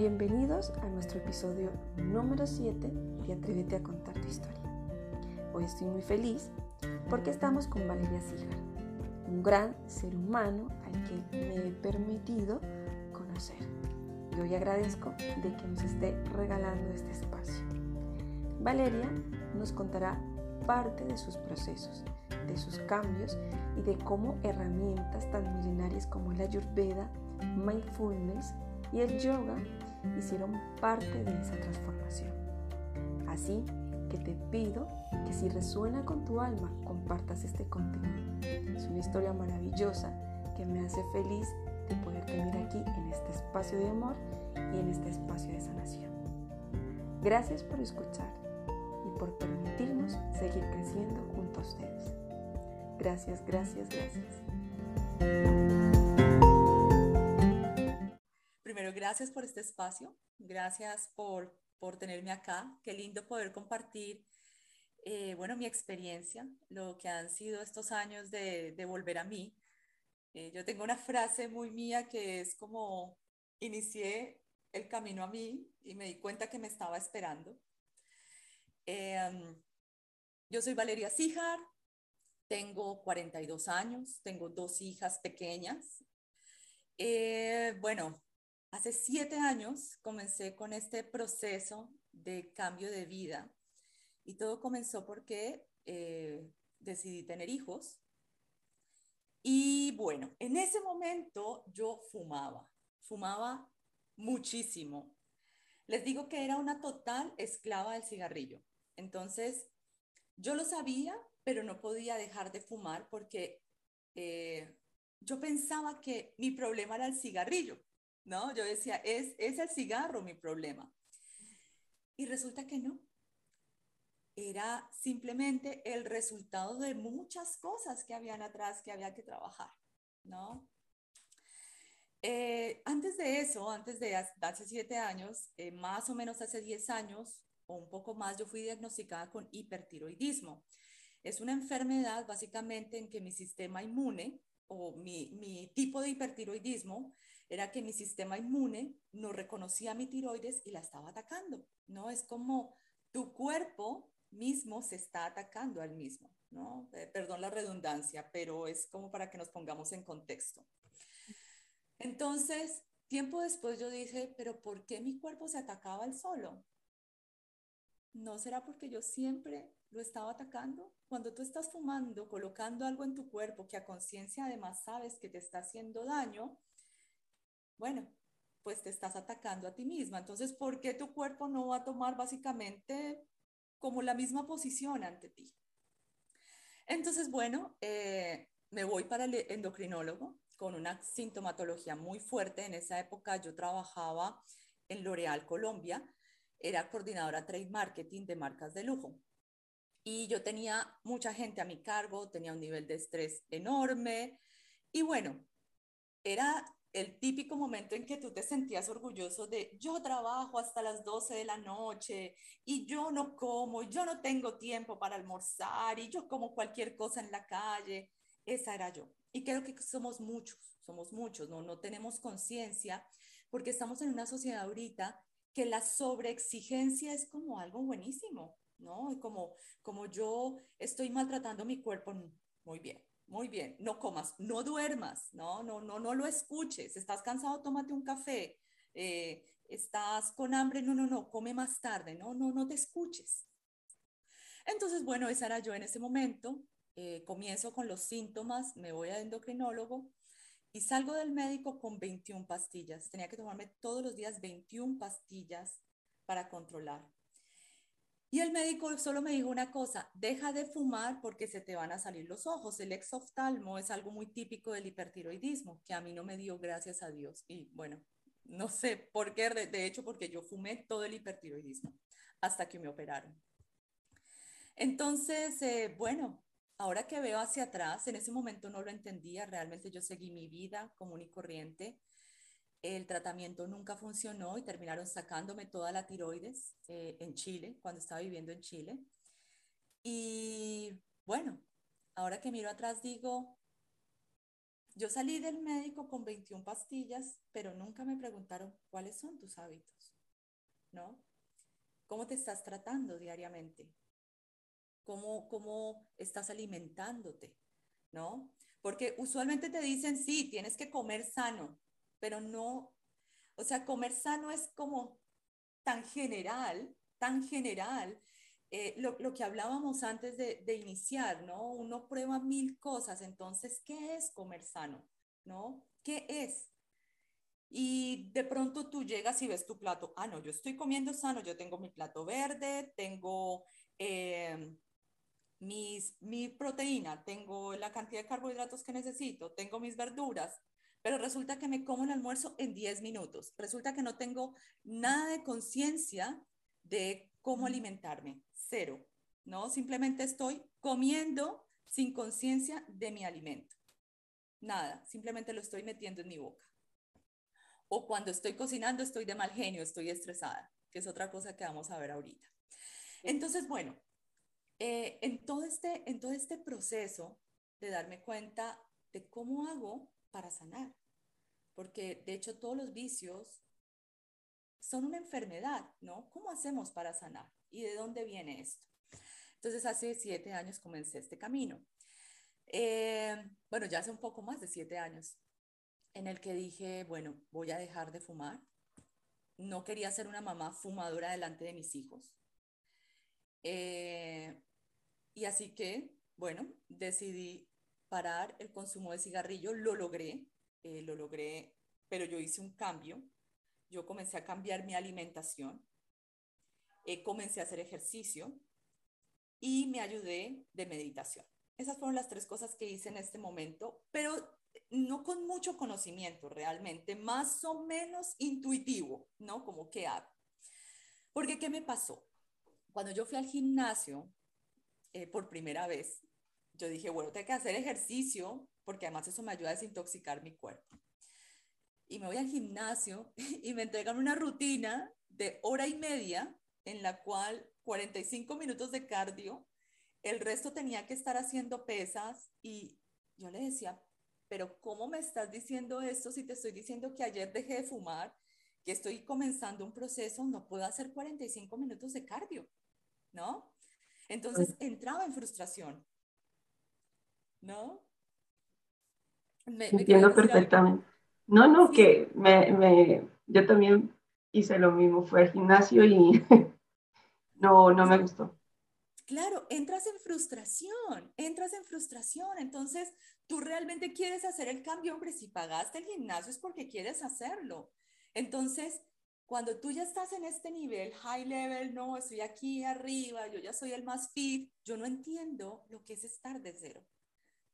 Bienvenidos a nuestro episodio número 7 de Atrévete a contar tu historia. Hoy estoy muy feliz porque estamos con Valeria Sigar, un gran ser humano al que me he permitido conocer. Y hoy agradezco de que nos esté regalando este espacio. Valeria nos contará parte de sus procesos, de sus cambios y de cómo herramientas tan milenarias como la Ayurveda, mindfulness y el yoga hicieron parte de esa transformación. Así que te pido que si resuena con tu alma, compartas este contenido. Es una historia maravillosa que me hace feliz de poder tener aquí en este espacio de amor y en este espacio de sanación. Gracias por escuchar y por permitirnos seguir creciendo junto a ustedes. Gracias, gracias, gracias. Gracias por este espacio, gracias por, por tenerme acá. Qué lindo poder compartir, eh, bueno, mi experiencia, lo que han sido estos años de, de volver a mí. Eh, yo tengo una frase muy mía que es como, inicié el camino a mí y me di cuenta que me estaba esperando. Em, yo soy Valeria Cijar, tengo 42 años, tengo dos hijas pequeñas. Eh, bueno, Hace siete años comencé con este proceso de cambio de vida y todo comenzó porque eh, decidí tener hijos. Y bueno, en ese momento yo fumaba, fumaba muchísimo. Les digo que era una total esclava del cigarrillo. Entonces, yo lo sabía, pero no podía dejar de fumar porque eh, yo pensaba que mi problema era el cigarrillo. ¿No? Yo decía, es, es el cigarro mi problema. Y resulta que no. Era simplemente el resultado de muchas cosas que habían atrás que había que trabajar, ¿no? Eh, antes de eso, antes de hace siete años, eh, más o menos hace diez años o un poco más, yo fui diagnosticada con hipertiroidismo. Es una enfermedad básicamente en que mi sistema inmune o mi, mi tipo de hipertiroidismo era que mi sistema inmune no reconocía mi tiroides y la estaba atacando, ¿no? Es como tu cuerpo mismo se está atacando al mismo, ¿no? Eh, perdón la redundancia, pero es como para que nos pongamos en contexto. Entonces, tiempo después yo dije, pero ¿por qué mi cuerpo se atacaba al solo? ¿No será porque yo siempre lo estaba atacando? Cuando tú estás fumando, colocando algo en tu cuerpo que a conciencia además sabes que te está haciendo daño, bueno, pues te estás atacando a ti misma. Entonces, ¿por qué tu cuerpo no va a tomar básicamente como la misma posición ante ti? Entonces, bueno, eh, me voy para el endocrinólogo con una sintomatología muy fuerte. En esa época yo trabajaba en L'Oréal Colombia, era coordinadora trade marketing de marcas de lujo. Y yo tenía mucha gente a mi cargo, tenía un nivel de estrés enorme. Y bueno, era el típico momento en que tú te sentías orgulloso de yo trabajo hasta las 12 de la noche y yo no como, yo no tengo tiempo para almorzar y yo como cualquier cosa en la calle. Esa era yo. Y creo que somos muchos, somos muchos, no, no tenemos conciencia porque estamos en una sociedad ahorita que la sobreexigencia es como algo buenísimo, ¿no? Como, como yo estoy maltratando mi cuerpo, muy bien, muy bien, no comas, no duermas, no, no, no, no lo escuches. Estás cansado, tómate un café. Eh, estás con hambre, no, no, no, come más tarde, no, no, no te escuches. Entonces, bueno, esa era yo en ese momento. Eh, comienzo con los síntomas, me voy al endocrinólogo y salgo del médico con 21 pastillas. Tenía que tomarme todos los días 21 pastillas para controlar. Y el médico solo me dijo una cosa, deja de fumar porque se te van a salir los ojos. El exoftalmo es algo muy típico del hipertiroidismo, que a mí no me dio gracias a Dios. Y bueno, no sé por qué, de, hecho porque yo fumé todo el hipertiroidismo hasta que me operaron. Entonces, eh, bueno, ahora que veo hacia atrás, en ese momento no lo entendía, realmente yo seguí mi vida común y corriente el tratamiento nunca funcionó y terminaron sacándome toda la tiroides eh, en Chile, cuando estaba viviendo en Chile. Y bueno, ahora que miro atrás digo, Yo salí del médico con 21 pastillas, pero nunca me preguntaron cuáles son tus hábitos, ¿no? ¿Cómo te estás tratando diariamente? ¿Cómo, cómo estás alimentándote? ¿No? Porque usualmente te dicen, sí, tienes que comer sano, pero no, o sea, comer sano es como tan general, tan general, eh, lo, lo, que hablábamos antes de, de, iniciar, ¿no? Uno prueba mil cosas, entonces, ¿qué es comer sano? ¿No? ¿Qué es? Y de pronto tú llegas y ves tu plato, ah, no, yo estoy comiendo sano, yo tengo mi plato verde, tengo eh, mis, mi proteína, tengo la cantidad de carbohidratos que necesito, tengo mis verduras, pero resulta que me como el almuerzo en 10 minutos. Resulta que no tengo nada de conciencia de cómo alimentarme cero, ¿no? Simplemente estoy comiendo sin conciencia de mi alimento. Nada, simplemente lo estoy metiendo en mi boca. O cuando estoy cocinando estoy de mal genio, estoy estresada, que es otra cosa que vamos a ver ahorita. Entonces, bueno, eh, en, todo este, en todo este proceso de darme cuenta de cómo hago para sanar, porque de hecho todos los vicios son una enfermedad, ¿no? ¿Cómo hacemos para sanar? ¿Y de dónde viene esto? Entonces, hace siete años comencé este camino. Eh, bueno, ya hace un poco más de siete años, en el que dije, bueno, voy a dejar de fumar. No quería ser una mamá fumadora delante de mis hijos. Eh, y así que, bueno, decidí parar el consumo de cigarrillo. Lo logré, eh, lo logré, pero yo hice un cambio. Yo comencé a cambiar mi alimentación eh, comencé a hacer ejercicio y me ayudé de meditación. Esas fueron las tres cosas que hice en este momento, pero no con mucho conocimiento realmente, más o menos intuitivo, ¿no? Como que hago. Porque, ¿qué me pasó? Cuando yo fui al gimnasio eh, por primera vez, yo dije, bueno, tengo que hacer ejercicio porque además eso me ayuda a desintoxicar mi cuerpo. Y me voy al gimnasio y me entregan una rutina de hora y media en la cual 45 minutos de cardio, el resto tenía que estar haciendo pesas y yo le decía, pero ¿cómo me estás diciendo esto si te estoy diciendo que ayer dejé de fumar, que estoy comenzando un proceso, no puedo hacer 45 minutos de cardio, ¿no? Entonces entraba en frustración, ¿no? Me, Entiendo perfectamente. No, no, que me, me, yo también hice lo mismo, fue al gimnasio y no, no me gustó. Claro, entras en frustración, entras en frustración. Entonces, tú realmente quieres hacer el cambio, hombre, si pagaste el gimnasio es porque quieres hacerlo. Entonces, cuando tú ya estás en este nivel, high level, no, estoy aquí arriba, yo ya soy el más fit, yo no entiendo lo que es estar de cero.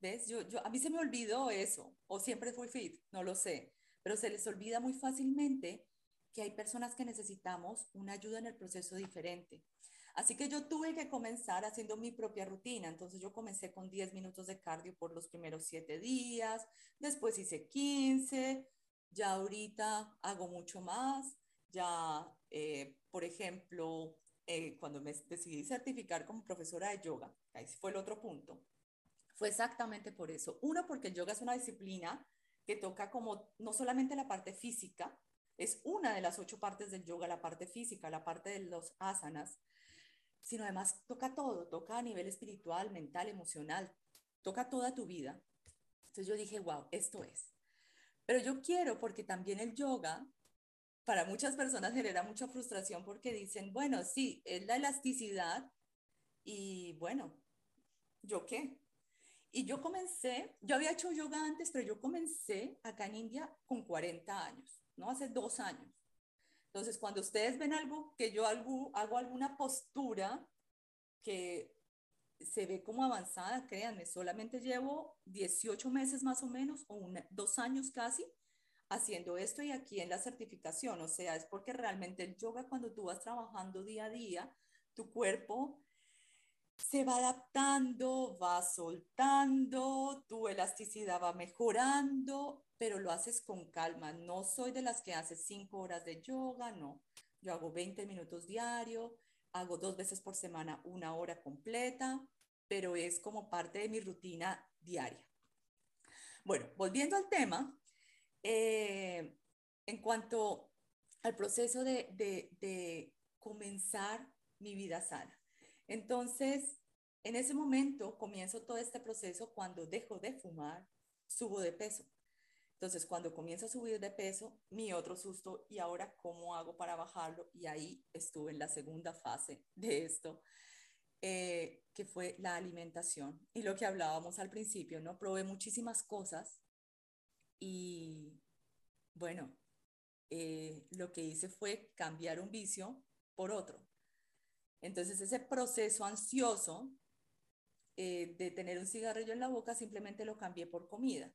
¿Ves? Yo, yo, a mí se me olvidó eso, o siempre fui fit, no lo sé, pero se les olvida muy fácilmente que hay personas que necesitamos una ayuda en el proceso diferente. Así que yo tuve que comenzar haciendo mi propia rutina. Entonces yo comencé con 10 minutos de cardio por los primeros 7 días, después hice 15, ya ahorita hago mucho más. Ya, eh, por ejemplo, eh, cuando me decidí certificar como profesora de yoga, ahí fue el otro punto, fue exactamente por eso. Uno, porque el yoga es una disciplina que toca como no solamente la parte física, es una de las ocho partes del yoga, la parte física, la parte de los asanas, sino además toca todo, toca a nivel espiritual, mental, emocional, toca toda tu vida. Entonces yo dije, wow, esto es. Pero yo quiero porque también el yoga para muchas personas genera mucha frustración porque dicen, bueno, sí, es la elasticidad y bueno, ¿yo qué? Y yo comencé, yo había hecho yoga antes, pero yo comencé acá en India con 40 años. ¿no? Hace dos años. Entonces, cuando ustedes ven algo, que yo hago, hago alguna postura que se ve como avanzada, créanme, solamente llevo 18 meses más o menos, o dos años casi, haciendo esto y aquí en la certificación. O sea, es porque realmente el yoga, cuando tú vas trabajando día a día, tu cuerpo se va adaptando, va soltando, tu elasticidad va mejorando, pero lo haces con calma. No soy de las que hace cinco horas de yoga, no. Yo hago 20 minutos diario, hago dos veces por semana una hora completa, pero es como parte de mi rutina diaria. Bueno, volviendo al tema, eh, en cuanto al proceso de, de comenzar mi vida sana. Entonces, en ese momento comienzo todo este proceso cuando dejo de fumar, subo de peso. Entonces, cuando comienzo a subir de peso, mi otro susto, ¿y ahora cómo hago para bajarlo? Y ahí estuve en la segunda fase de esto, eh, que fue la alimentación. Y lo que hablábamos al principio, ¿no? Probé muchísimas cosas y, bueno, eh, lo que hice fue cambiar un vicio por otro. Entonces, ese proceso ansioso eh, de tener un cigarrillo en la boca, simplemente lo cambié por comida.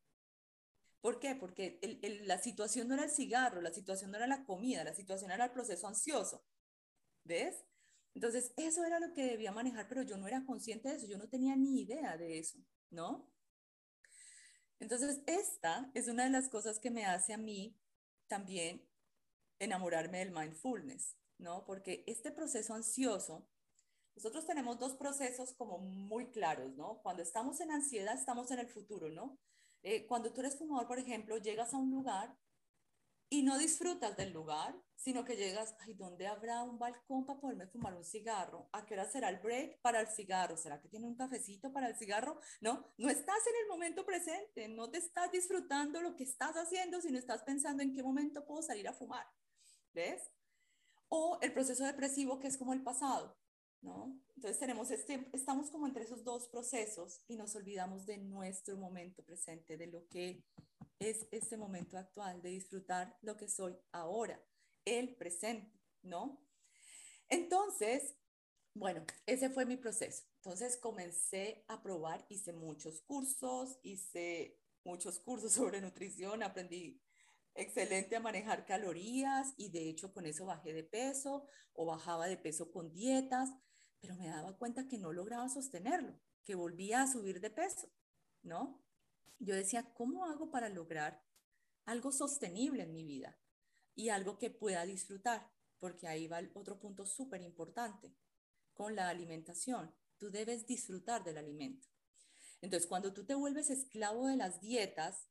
¿Por qué? Porque la situación no era el cigarro, la situación no era la comida, la situación era el proceso ansioso. ¿Ves? Entonces, eso era lo que debía manejar, pero yo no era consciente de eso, yo no tenía ni idea de eso, ¿no? Entonces, esta es una de las cosas que me hace a mí también enamorarme del mindfulness, ¿no? Porque este proceso ansioso, nosotros tenemos dos procesos como muy claros, ¿no? Cuando estamos en ansiedad, estamos en el futuro, ¿no? Eh, cuando tú eres fumador, por ejemplo, llegas a un lugar y no disfrutas del lugar, sino que llegas, ay, ¿dónde habrá un balcón para poderme fumar un cigarro? ¿A qué hora será el break para el cigarro? ¿Será que tiene un cafecito para el cigarro? No, no estás en el momento presente, no te estás disfrutando lo que estás haciendo, sino estás pensando en qué momento puedo salir a fumar. ¿Ves? O el proceso depresivo, que es como el pasado. ¿no? Entonces tenemos este, estamos como entre esos dos procesos y nos olvidamos de nuestro momento presente, de lo que es este momento actual, de disfrutar lo que soy ahora, el presente, ¿no? Entonces, bueno, ese fue mi proceso. Entonces comencé a probar, hice muchos cursos, hice muchos cursos sobre nutrición, aprendí excelente a manejar calorías y de hecho con eso bajé de peso o bajaba de peso con dietas pero me daba cuenta que no lograba sostenerlo, que volvía a subir de peso, ¿no? Yo decía, ¿cómo hago para lograr algo sostenible en mi vida y algo que pueda disfrutar? Porque ahí va el otro punto súper importante con la alimentación. Tú debes disfrutar del alimento. Entonces, cuando tú te vuelves esclavo de las dietas,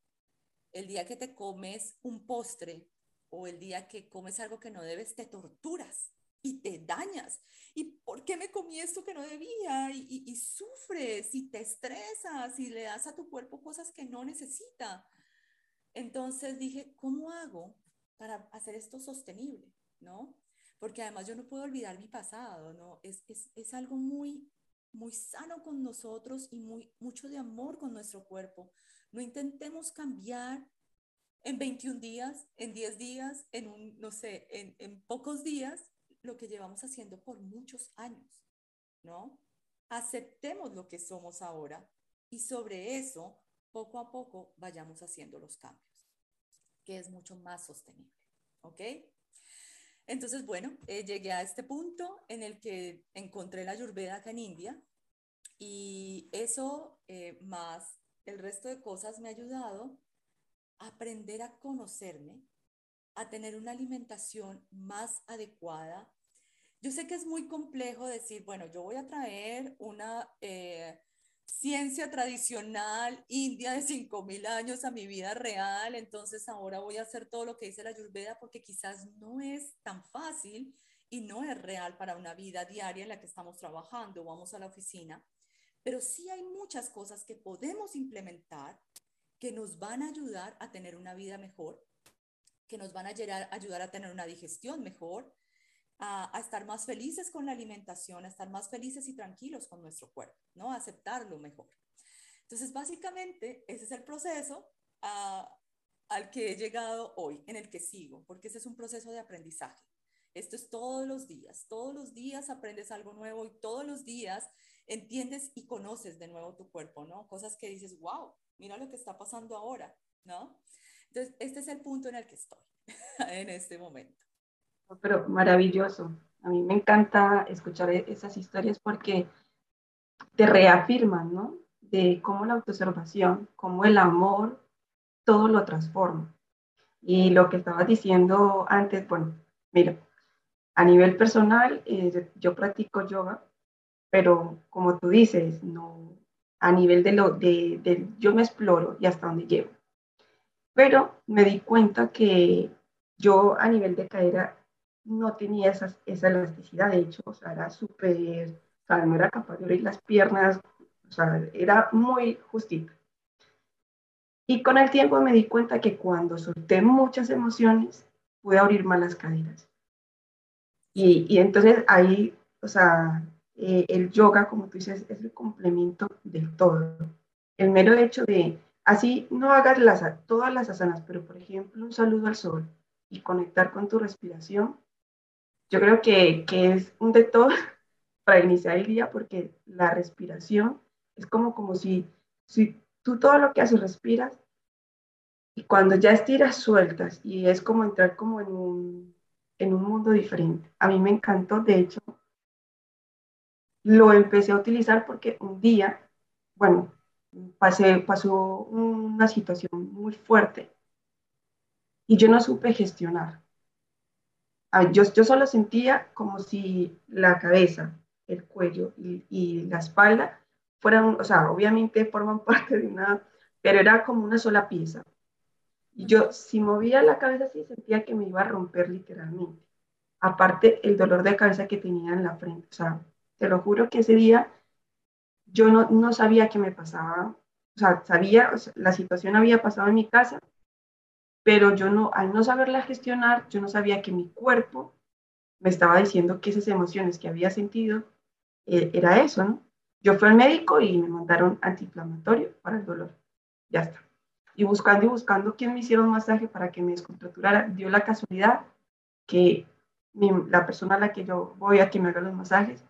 el día que te comes un postre o el día que comes algo que no debes, te torturas y te dañas. ¿Y por qué me comí esto que no debía? Y, sufres y te estresas y le das a tu cuerpo cosas que no necesita. Entonces dije, ¿cómo hago para hacer esto sostenible? ¿No? Porque además yo no puedo olvidar mi pasado, ¿no? Es, es, algo muy, muy sano con nosotros y muy, mucho de amor con nuestro cuerpo. No intentemos cambiar en 21 días, en 10 días, en no sé, en, en pocos días, lo que llevamos haciendo por muchos años, ¿no? Aceptemos lo que somos ahora y sobre eso, poco a poco, vayamos haciendo los cambios, que es mucho más sostenible, ¿ok? Entonces, bueno, eh, llegué a este punto en el que encontré la Ayurveda acá en India y eso eh, más el resto de cosas me ha ayudado a aprender a conocerme, a tener una alimentación más adecuada. Yo sé que es muy complejo decir, bueno, yo voy a traer una eh, ciencia tradicional india de 5.000 años a mi vida real, entonces ahora voy a hacer todo lo que dice la Ayurveda porque quizás no es tan fácil y no es real para una vida diaria en la que estamos trabajando, vamos a la oficina, pero sí hay muchas cosas que podemos implementar que nos van a ayudar a tener una vida mejor que nos van a ayudar a tener una digestión mejor, a, estar más felices con la alimentación, a estar más felices y tranquilos con nuestro cuerpo, ¿no? A aceptarlo mejor. Entonces, básicamente, ese es el proceso al que he llegado hoy, en el que sigo, porque ese es un proceso de aprendizaje. Esto es todos los días, todos los días aprendes algo nuevo y todos los días entiendes y conoces de nuevo tu cuerpo, ¿no? Cosas que dices, wow, mira lo que está pasando ahora, ¿no? Entonces, este es el punto en el que estoy en este momento. Pero maravilloso. A mí me encanta escuchar e-, esas historias porque te reafirman, ¿no? De cómo la autoobservación, cómo el amor, todo lo transforma. Y lo que estabas diciendo antes, bueno, mira, a nivel personal, eh, yo practico yoga, pero como tú dices, no, a nivel de lo de, yo me exploro y hasta dónde llego. Pero me di cuenta que yo a nivel de cadera no tenía esa elasticidad, de hecho, o sea, era súper, o sea, no era capaz de abrir las piernas, o sea, era muy justita. Y con el tiempo me di cuenta que cuando solté muchas emociones, pude abrir más las caderas. Y, y entonces ahí, o sea, eh, el yoga, como tú dices, es el complemento del todo. El mero hecho de, así no hagas las, todas las asanas, pero por ejemplo, un saludo al sol y conectar con tu respiración, yo creo que, que es un de todo para iniciar el día porque la respiración es como, como si, si tú todo lo que haces respiras y cuando ya estiras sueltas y es como entrar como en un, en un mundo diferente. A mí me encantó, de hecho, lo empecé a utilizar porque un día, bueno, pasé, pasó una situación muy fuerte y yo no supe gestionar. Yo, yo solo sentía como si la cabeza, el cuello y, y la espalda fueran, o sea, obviamente forman parte de una, pero era como una sola pieza. Y yo, si movía la cabeza así, sentía que me iba a romper literalmente. Aparte, el dolor de cabeza que tenía en la frente. O sea, te lo juro que ese día yo no, no sabía qué me pasaba. O sea, sabía, la situación había pasado en mi casa, pero yo no, al no saberla gestionar, yo no sabía que mi cuerpo me estaba diciendo que esas emociones que había sentido eh, era eso, ¿no? Yo fui al médico y me mandaron antiinflamatorio para el dolor. Ya está. Y buscando y buscando quién me hiciera un masaje para que me descontracturara, dio la casualidad que la persona a la que yo voy a que me haga los masajes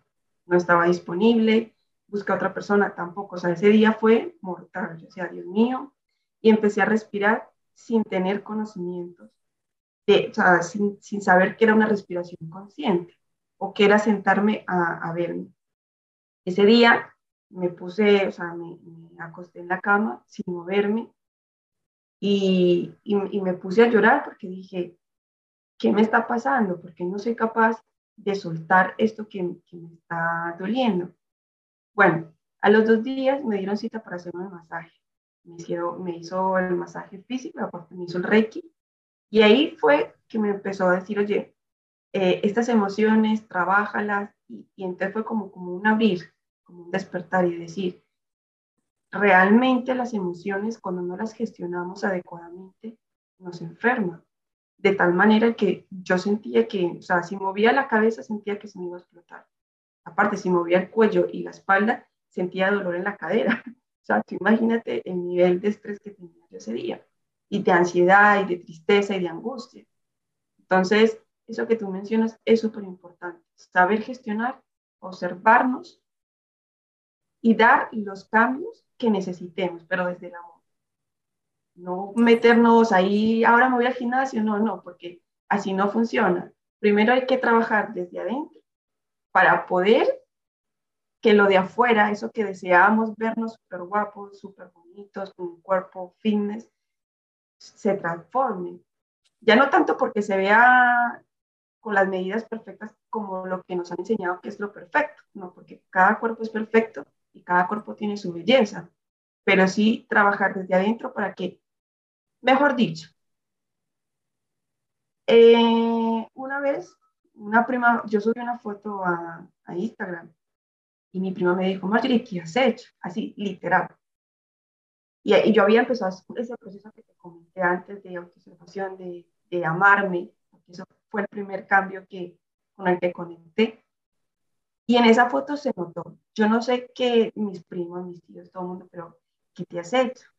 no estaba disponible, busqué a otra persona tampoco, o sea, ese día fue mortal, yo decía, Dios mío, y empecé a respirar sin tener conocimientos, de, o sea, sin, sin, saber que era una respiración consciente o que era sentarme a, a verme. Ese día me puse, o sea, me, acosté en la cama sin moverme y, y, me puse a llorar porque dije, ¿qué me está pasando? Porque no soy capaz de soltar esto que, me está doliendo. Bueno, a los dos días me dieron cita para hacer un masaje. Me, hicieron, me hizo el masaje físico, aparte me hizo el reiki. Y ahí fue que me empezó a decir, oye, eh, estas emociones, trabájalas. Y, y entonces fue como, como un abrir, como un despertar y decir, realmente las emociones, cuando no las gestionamos adecuadamente, nos enferman de tal manera que yo sentía que, o sea, si movía la cabeza sentía que se me iba a explotar. Aparte, si movía el cuello y la espalda, sentía dolor en la cadera. O sea, tú imagínate el nivel de estrés que tenía yo ese día, y de ansiedad, y de tristeza, y de angustia. Entonces, eso que tú mencionas es súper importante. Saber gestionar, observarnos y dar los cambios que necesitemos, pero desde el amor no meternos ahí, ahora me voy al gimnasio, no, no, porque así no funciona. Primero hay que trabajar desde adentro para poder que lo de afuera, eso que deseamos vernos súper guapos, súper bonitos, con un cuerpo fitness, se transforme. Ya no tanto porque se vea con las medidas perfectas como lo que nos han enseñado que es lo perfecto, no, porque cada cuerpo es perfecto y cada cuerpo tiene su belleza, pero sí trabajar desde adentro para que Mejor dicho, eh, una vez, una prima, yo subí una foto a, Instagram y mi prima me dijo, Marjorie, ¿qué has hecho? Así, literal. Y, yo había empezado ese proceso que te comenté antes de autoobservación, de, de amarme, porque eso fue el primer cambio que, con el que conecté. Y en esa foto se notó. Yo no sé qué mis primos, mis tíos, todo el mundo, pero ¿qué te has hecho?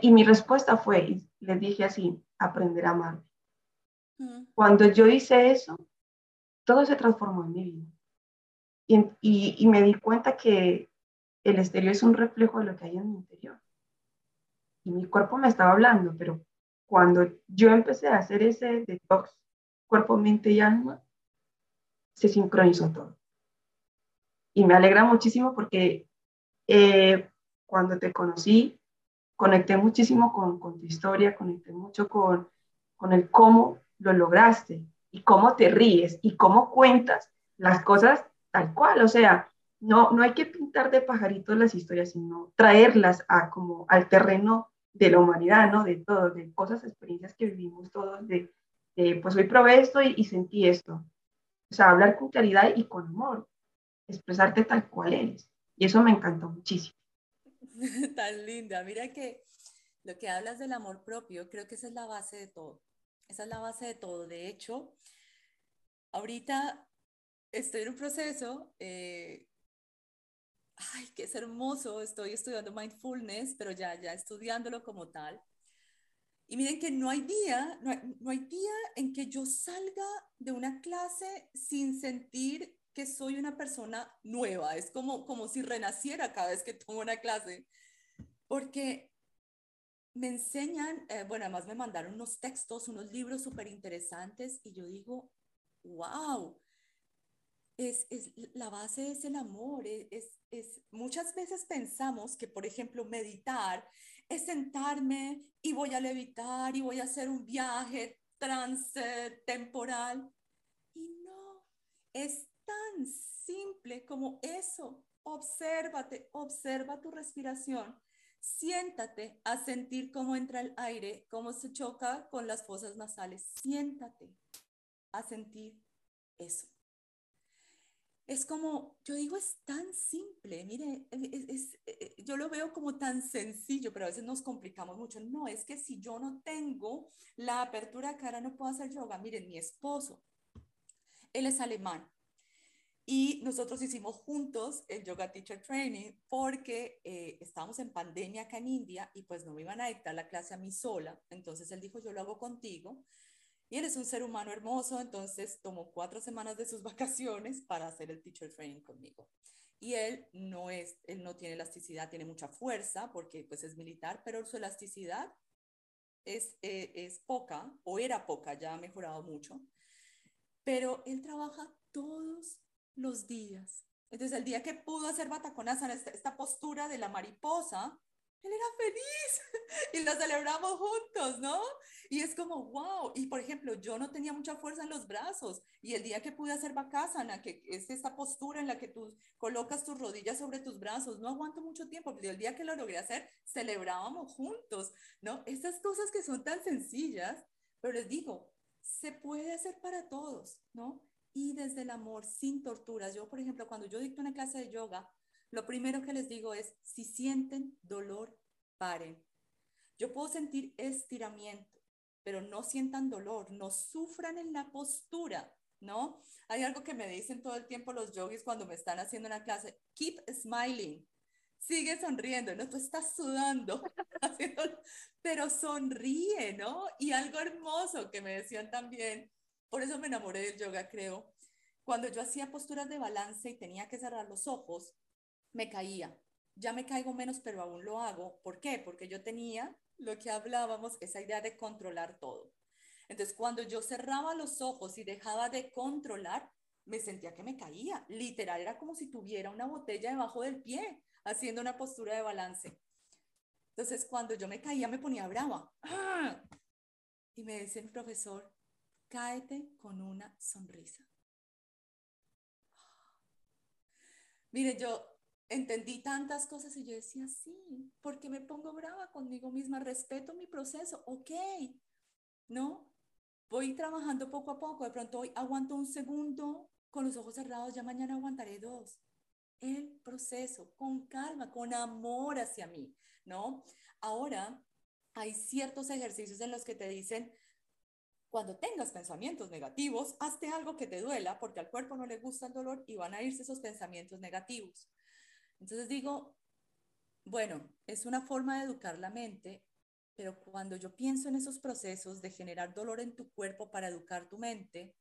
Y, mi respuesta fue, y les dije así, aprender a amar. Mm. Cuando yo hice eso, todo se transformó en mi vida. Y, y, me di cuenta que el exterior es un reflejo de lo que hay en mi interior. Y mi cuerpo me estaba hablando, pero cuando yo empecé a hacer ese detox, cuerpo, mente y alma, se sincronizó todo. Y me alegra muchísimo porque eh, cuando te conocí, conecté muchísimo con, tu historia, conecté mucho con, el cómo lo lograste y cómo te ríes y cómo cuentas las cosas tal cual. O sea, no, no hay que pintar de pajaritos las historias, sino traerlas a como al terreno de la humanidad, ¿no? De todo, de cosas, experiencias que vivimos todos, de, pues hoy probé esto y, y, sentí esto. O sea, hablar con claridad y con amor, expresarte tal cual eres. Y eso me encantó muchísimo. Tan linda. Mira que lo que hablas del amor propio, creo que esa es la base de todo. Esa es la base de todo. De hecho, ahorita estoy en un proceso eh, ay, que hermoso, estoy estudiando mindfulness, pero ya, ya estudiándolo como tal. Y miren que no hay día, no hay, no hay día en que yo salga de una clase sin sentir que soy una persona nueva. Es como, como si renaciera cada vez que tomo una clase. Porque me enseñan, eh, bueno, además me mandaron unos textos, unos libros súper interesantes y yo digo, wow, es, es, la base es el amor. E, es, es, muchas veces pensamos que, por ejemplo, meditar es sentarme y voy a levitar y voy a hacer un viaje transtemporal. Y no, es simple como eso. Obsérvate, observa tu respiración. Siéntate a sentir cómo entra el aire, cómo se choca con las fosas nasales. Siéntate a sentir eso es como, yo digo, es tan simple, mire, es, eh, yo lo veo como tan sencillo, pero a veces nos complicamos mucho. No, es que si yo no tengo la apertura de cara, no puedo hacer yoga. Miren, mi esposo, él es alemán. Y nosotros hicimos juntos el Yoga Teacher Training porque eh, estábamos en pandemia acá en India y pues no me iban a dictar la clase a mí sola. Entonces él dijo, yo lo hago contigo. Y él es un ser humano hermoso, entonces tomó cuatro semanas de sus vacaciones para hacer el teacher training conmigo. Y él no es, él no tiene elasticidad, tiene mucha fuerza porque pues es militar, pero su elasticidad es, eh, es poca o era poca, ya ha mejorado mucho. Pero él trabaja todos los días. Entonces el día que pudo hacer bataconazan, esta, esta postura de la mariposa, él era feliz y lo celebramos juntos, ¿no? Y es como, wow. Y por ejemplo, yo no tenía mucha fuerza en los brazos y el día que pude hacer bakasana, que es esta postura en la que tú colocas tus rodillas sobre tus brazos, no aguanto mucho tiempo, pero el día que lo logré hacer, celebrábamos juntos, ¿no? Estas cosas que son tan sencillas, pero les digo, se puede hacer para todos, ¿no? Y desde el amor, sin torturas. Yo, por ejemplo, cuando yo dicto una clase de yoga, lo primero que les digo es, si sienten dolor, paren. Yo puedo sentir estiramiento, pero no sientan dolor, no sufran en la postura, ¿no? Hay algo que me dicen todo el tiempo los yogis cuando me están haciendo una clase, keep smiling, sigue sonriendo, ¿no? Tú estás sudando, pero sonríe, ¿no? Y algo hermoso que me decían también, por eso me enamoré del yoga, creo. Cuando yo hacía posturas de balance y tenía que cerrar los ojos, me caía. Ya me caigo menos, pero aún lo hago. ¿Por qué? Porque yo tenía lo que hablábamos, esa idea de controlar todo. Entonces, cuando yo cerraba los ojos y dejaba de controlar, me sentía que me caía. Literal, era como si tuviera una botella debajo del pie, haciendo una postura de balance. Entonces, cuando yo me caía, me ponía brava. Y me dice el profesor, cáete con una sonrisa. Mire, yo entendí tantas cosas y yo decía, sí, porque me pongo brava conmigo misma, respeto mi proceso, ok, ¿no? Voy trabajando poco a poco, de pronto hoy aguanto un segundo con los ojos cerrados, ya mañana aguantaré dos. El proceso, con calma, con amor hacia mí, ¿no? Ahora, hay ciertos ejercicios en los que te dicen, cuando tengas pensamientos negativos, hazte algo que te duela porque al cuerpo no le gusta el dolor y van a irse esos pensamientos negativos. Entonces digo, bueno, es una forma de educar la mente, pero cuando yo pienso en esos procesos de generar dolor en tu cuerpo para educar tu mente,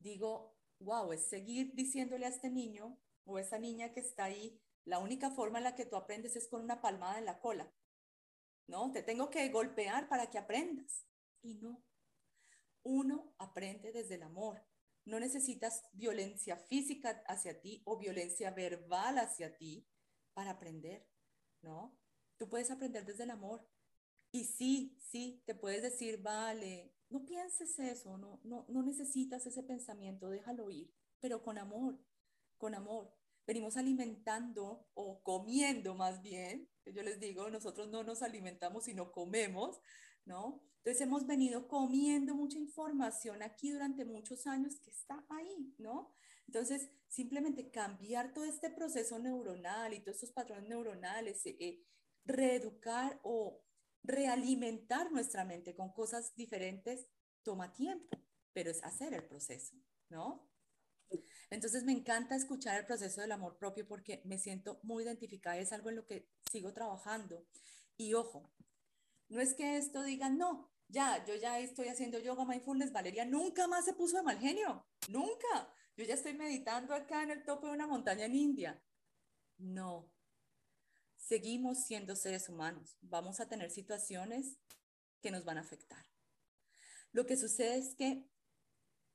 digo, wow, es seguir diciéndole a este niño o a esa niña que está ahí, la única forma en la que tú aprendes es con una palmada en la cola. ¿No? Te tengo que golpear para que aprendas. Y no. Uno aprende desde el amor. No necesitas violencia física hacia ti o violencia verbal hacia ti para aprender, ¿no? Tú puedes aprender desde el amor. Y sí, sí, te puedes decir, vale, no pienses eso, no, no, no necesitas ese pensamiento, déjalo ir, pero con amor, con amor. venimos alimentando o comiendo más bien, yo les digo, nosotros no nos alimentamos, sino comemos, ¿no? Entonces hemos venido comiendo mucha información aquí durante muchos años que está ahí, ¿no? Entonces, simplemente cambiar todo este proceso neuronal y todos estos patrones neuronales, eh, eh, reeducar o realimentar nuestra mente con cosas diferentes, toma tiempo, pero es hacer el proceso, ¿no? Entonces me encanta escuchar el proceso del amor propio porque me siento muy identificada, es algo en lo que sigo trabajando. Y ojo, no es que esto diga, no, ya, yo ya estoy haciendo yoga mindfulness, Valeria nunca más se puso de mal genio, nunca. Yo ya estoy meditando acá en el tope de una montaña en India. No, seguimos siendo seres humanos, vamos a tener situaciones que nos van a afectar. Lo que sucede es que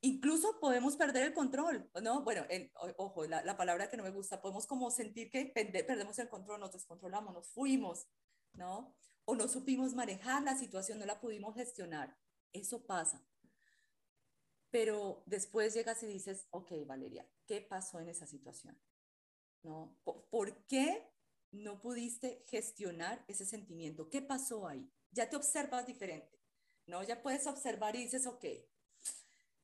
incluso podemos perder el control, ¿no? Bueno, ojo, la, palabra que no me gusta, podemos como sentir que perdemos el control, nos descontrolamos, nos fuimos, ¿no? O no supimos manejar la situación, no la pudimos gestionar. Eso pasa. Pero después llegas y dices, ok, Valeria, ¿qué pasó en esa situación? ¿No? ¿Por qué no pudiste gestionar ese sentimiento? ¿Qué pasó ahí? Ya te observas diferente, ¿no? Ya puedes observar y dices, ok,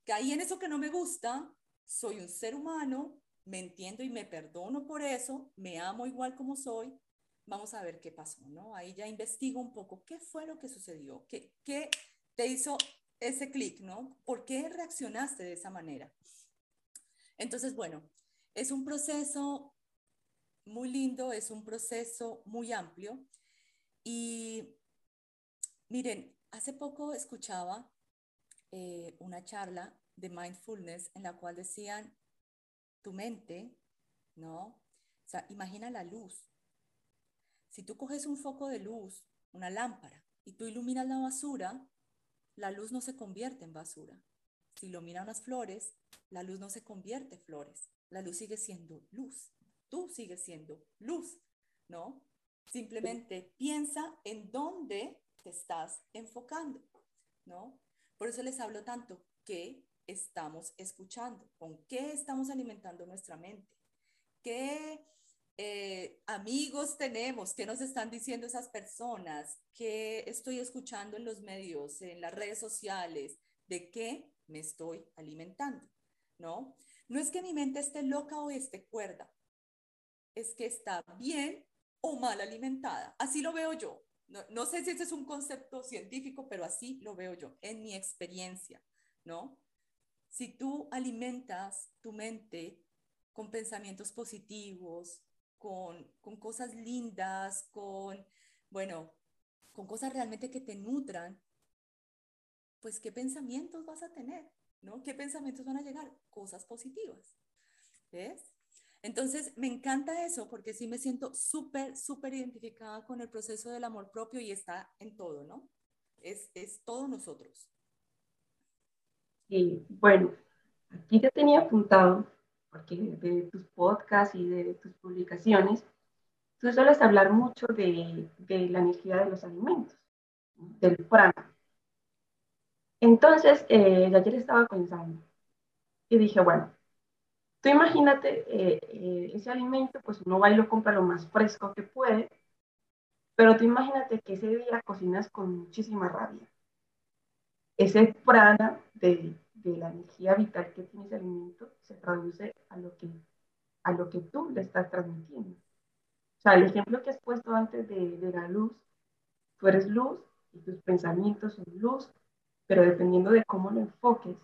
Caí en eso que no me gusta, soy un ser humano, me entiendo y me perdono por eso, me amo igual como soy, vamos a ver qué pasó, ¿no? Ahí ya investigo un poco qué fue lo que sucedió, qué, qué te hizo ese clic, ¿no? ¿Por qué reaccionaste de esa manera? Entonces, bueno, es un proceso muy lindo, es un proceso muy amplio. Y miren, hace poco escuchaba eh, una charla de mindfulness en la cual decían, tu mente, ¿no? O sea, imagina la luz. Si tú coges un foco de luz, una lámpara, y tú iluminas la basura, la luz no se convierte en basura. Si iluminas unas flores, la luz no se convierte en flores. La luz sigue siendo luz. Tú sigues siendo luz, ¿no? Simplemente piensa en dónde te estás enfocando, ¿no? Por eso les hablo tanto, ¿qué estamos escuchando? ¿Con qué estamos alimentando nuestra mente? ¿Qué eh, amigos tenemos? ¿Qué nos están diciendo esas personas? ¿Qué estoy escuchando en los medios, en las redes sociales? ¿De qué me estoy alimentando? ¿No? No es que mi mente esté loca o esté cuerda, es que está bien o mal alimentada. Así lo veo yo. No, sé si ese es un concepto científico, pero así lo veo yo, en mi experiencia, ¿no? Si tú alimentas tu mente con pensamientos positivos, con, con cosas lindas, con, bueno, con cosas realmente que te nutran, pues qué pensamientos vas a tener, ¿no? ¿Qué pensamientos van a llegar? Cosas positivas. ¿Ves? Entonces, me encanta eso porque sí me siento súper, súper identificada con el proceso del amor propio y está en todo, ¿no? Es, es todos nosotros. Y bueno, aquí te tenía apuntado, porque de tus podcasts y de tus publicaciones, tú sueles hablar mucho de, la energía de los alimentos, del prana. Entonces, eh, ayer estaba pensando y dije, bueno, Tú imagínate eh, eh, ese alimento, pues uno va y lo compra lo más fresco que puede, pero tú imagínate que ese día cocinas con muchísima rabia. Ese prana de, de la energía vital que tiene ese alimento se traduce a lo que, a lo que tú le estás transmitiendo. O sea, el ejemplo que has puesto antes de, de la luz, tú eres luz y tus pensamientos son luz, pero dependiendo de cómo lo enfoques,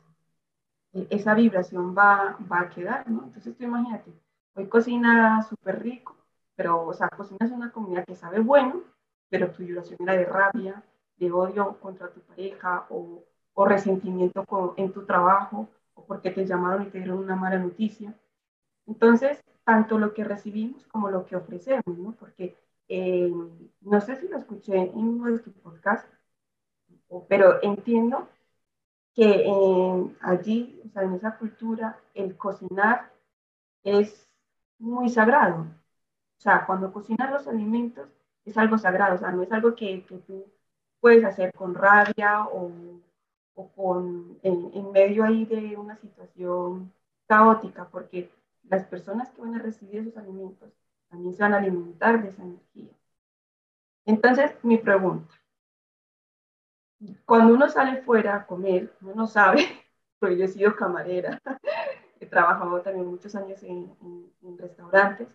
esa vibración va, va a quedar, ¿no? Entonces tú imagínate, hoy cocina súper rico, pero, o sea, cocinas una comida que sabe bueno, pero tu vibración era de rabia, de odio contra tu pareja o, o resentimiento en tu trabajo o porque te llamaron y te dieron una mala noticia. Entonces, tanto lo que recibimos como lo que ofrecemos, ¿no? Porque eh, no sé si lo escuché en tus podcasts, pero entiendo que allí, o sea, en esa cultura, el cocinar es muy sagrado. O sea, cuando cocinas los alimentos es algo sagrado, o sea, no es algo que, que tú puedes hacer con rabia o, o con, en, en, medio ahí de una situación caótica, porque las personas que van a recibir esos alimentos también se van a alimentar de esa energía. Entonces, mi pregunta, cuando uno sale fuera a comer, uno no sabe, porque yo he sido camarera, he trabajado también muchos años en, restaurantes,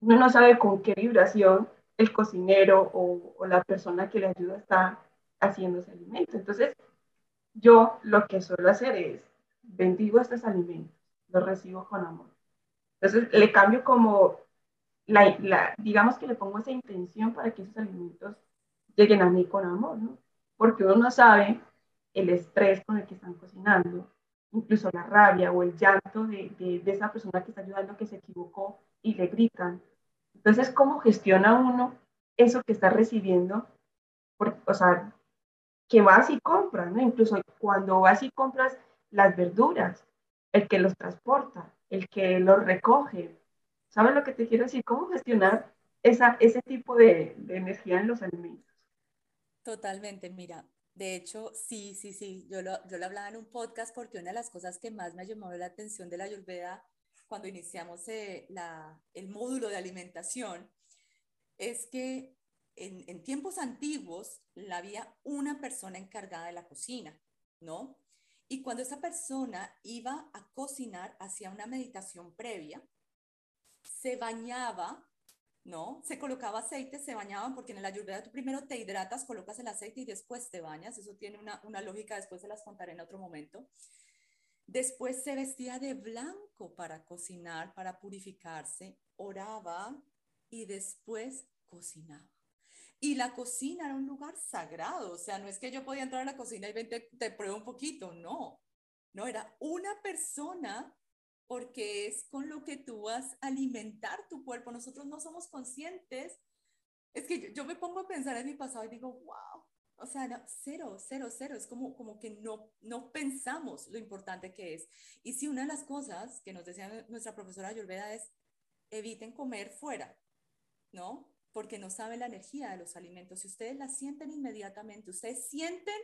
uno no sabe con qué vibración el cocinero o, o, la persona que le ayuda está haciendo ese alimento. Entonces, yo lo que suelo hacer es bendigo estos alimentos, los recibo con amor. Entonces, le cambio como, la, digamos que le pongo esa intención para que esos alimentos lleguen a mí con amor, ¿no? Porque uno no sabe el estrés con el que están cocinando, incluso la rabia o el llanto de, de, de esa persona que está ayudando que se equivocó y le gritan. Entonces, ¿cómo gestiona uno eso que está recibiendo? Porque, o sea, que vas y compras, ¿no? Incluso cuando vas y compras las verduras, el que los transporta, el que los recoge. ¿Sabes lo que te quiero decir? ¿Cómo gestionar esa, ese tipo de, de energía en los alimentos? Totalmente, mira, de hecho, sí, sí, sí, yo lo, yo lo hablaba en un podcast porque una de las cosas que más me llamó la atención de la Ayurveda cuando iniciamos eh, la, el módulo de alimentación es que en, tiempos antiguos había una persona encargada de la cocina, ¿no? Y cuando esa persona iba a cocinar, hacía una meditación previa, se bañaba, ¿no? Se colocaba aceite, se bañaban, porque en la ayurveda tú primero te hidratas, colocas el aceite y después te bañas. Eso tiene una, una lógica, después se las contaré en otro momento. Después se vestía de blanco para cocinar, para purificarse, oraba y después cocinaba. Y la cocina era un lugar sagrado, o sea, no es que yo podía entrar a la cocina y te, pruebo un poquito, no, no, era una persona porque es con lo que tú vas a alimentar tu cuerpo. Nosotros no somos conscientes. Es que yo, me pongo a pensar en mi pasado y digo, wow, o sea, cero, cero, cero. Es como, como que no, no pensamos lo importante que es. Y si una de las cosas que nos decía nuestra profesora Ayurveda es, eviten comer fuera, ¿no? Porque no saben la energía de los alimentos. Si ustedes la sienten inmediatamente, ustedes sienten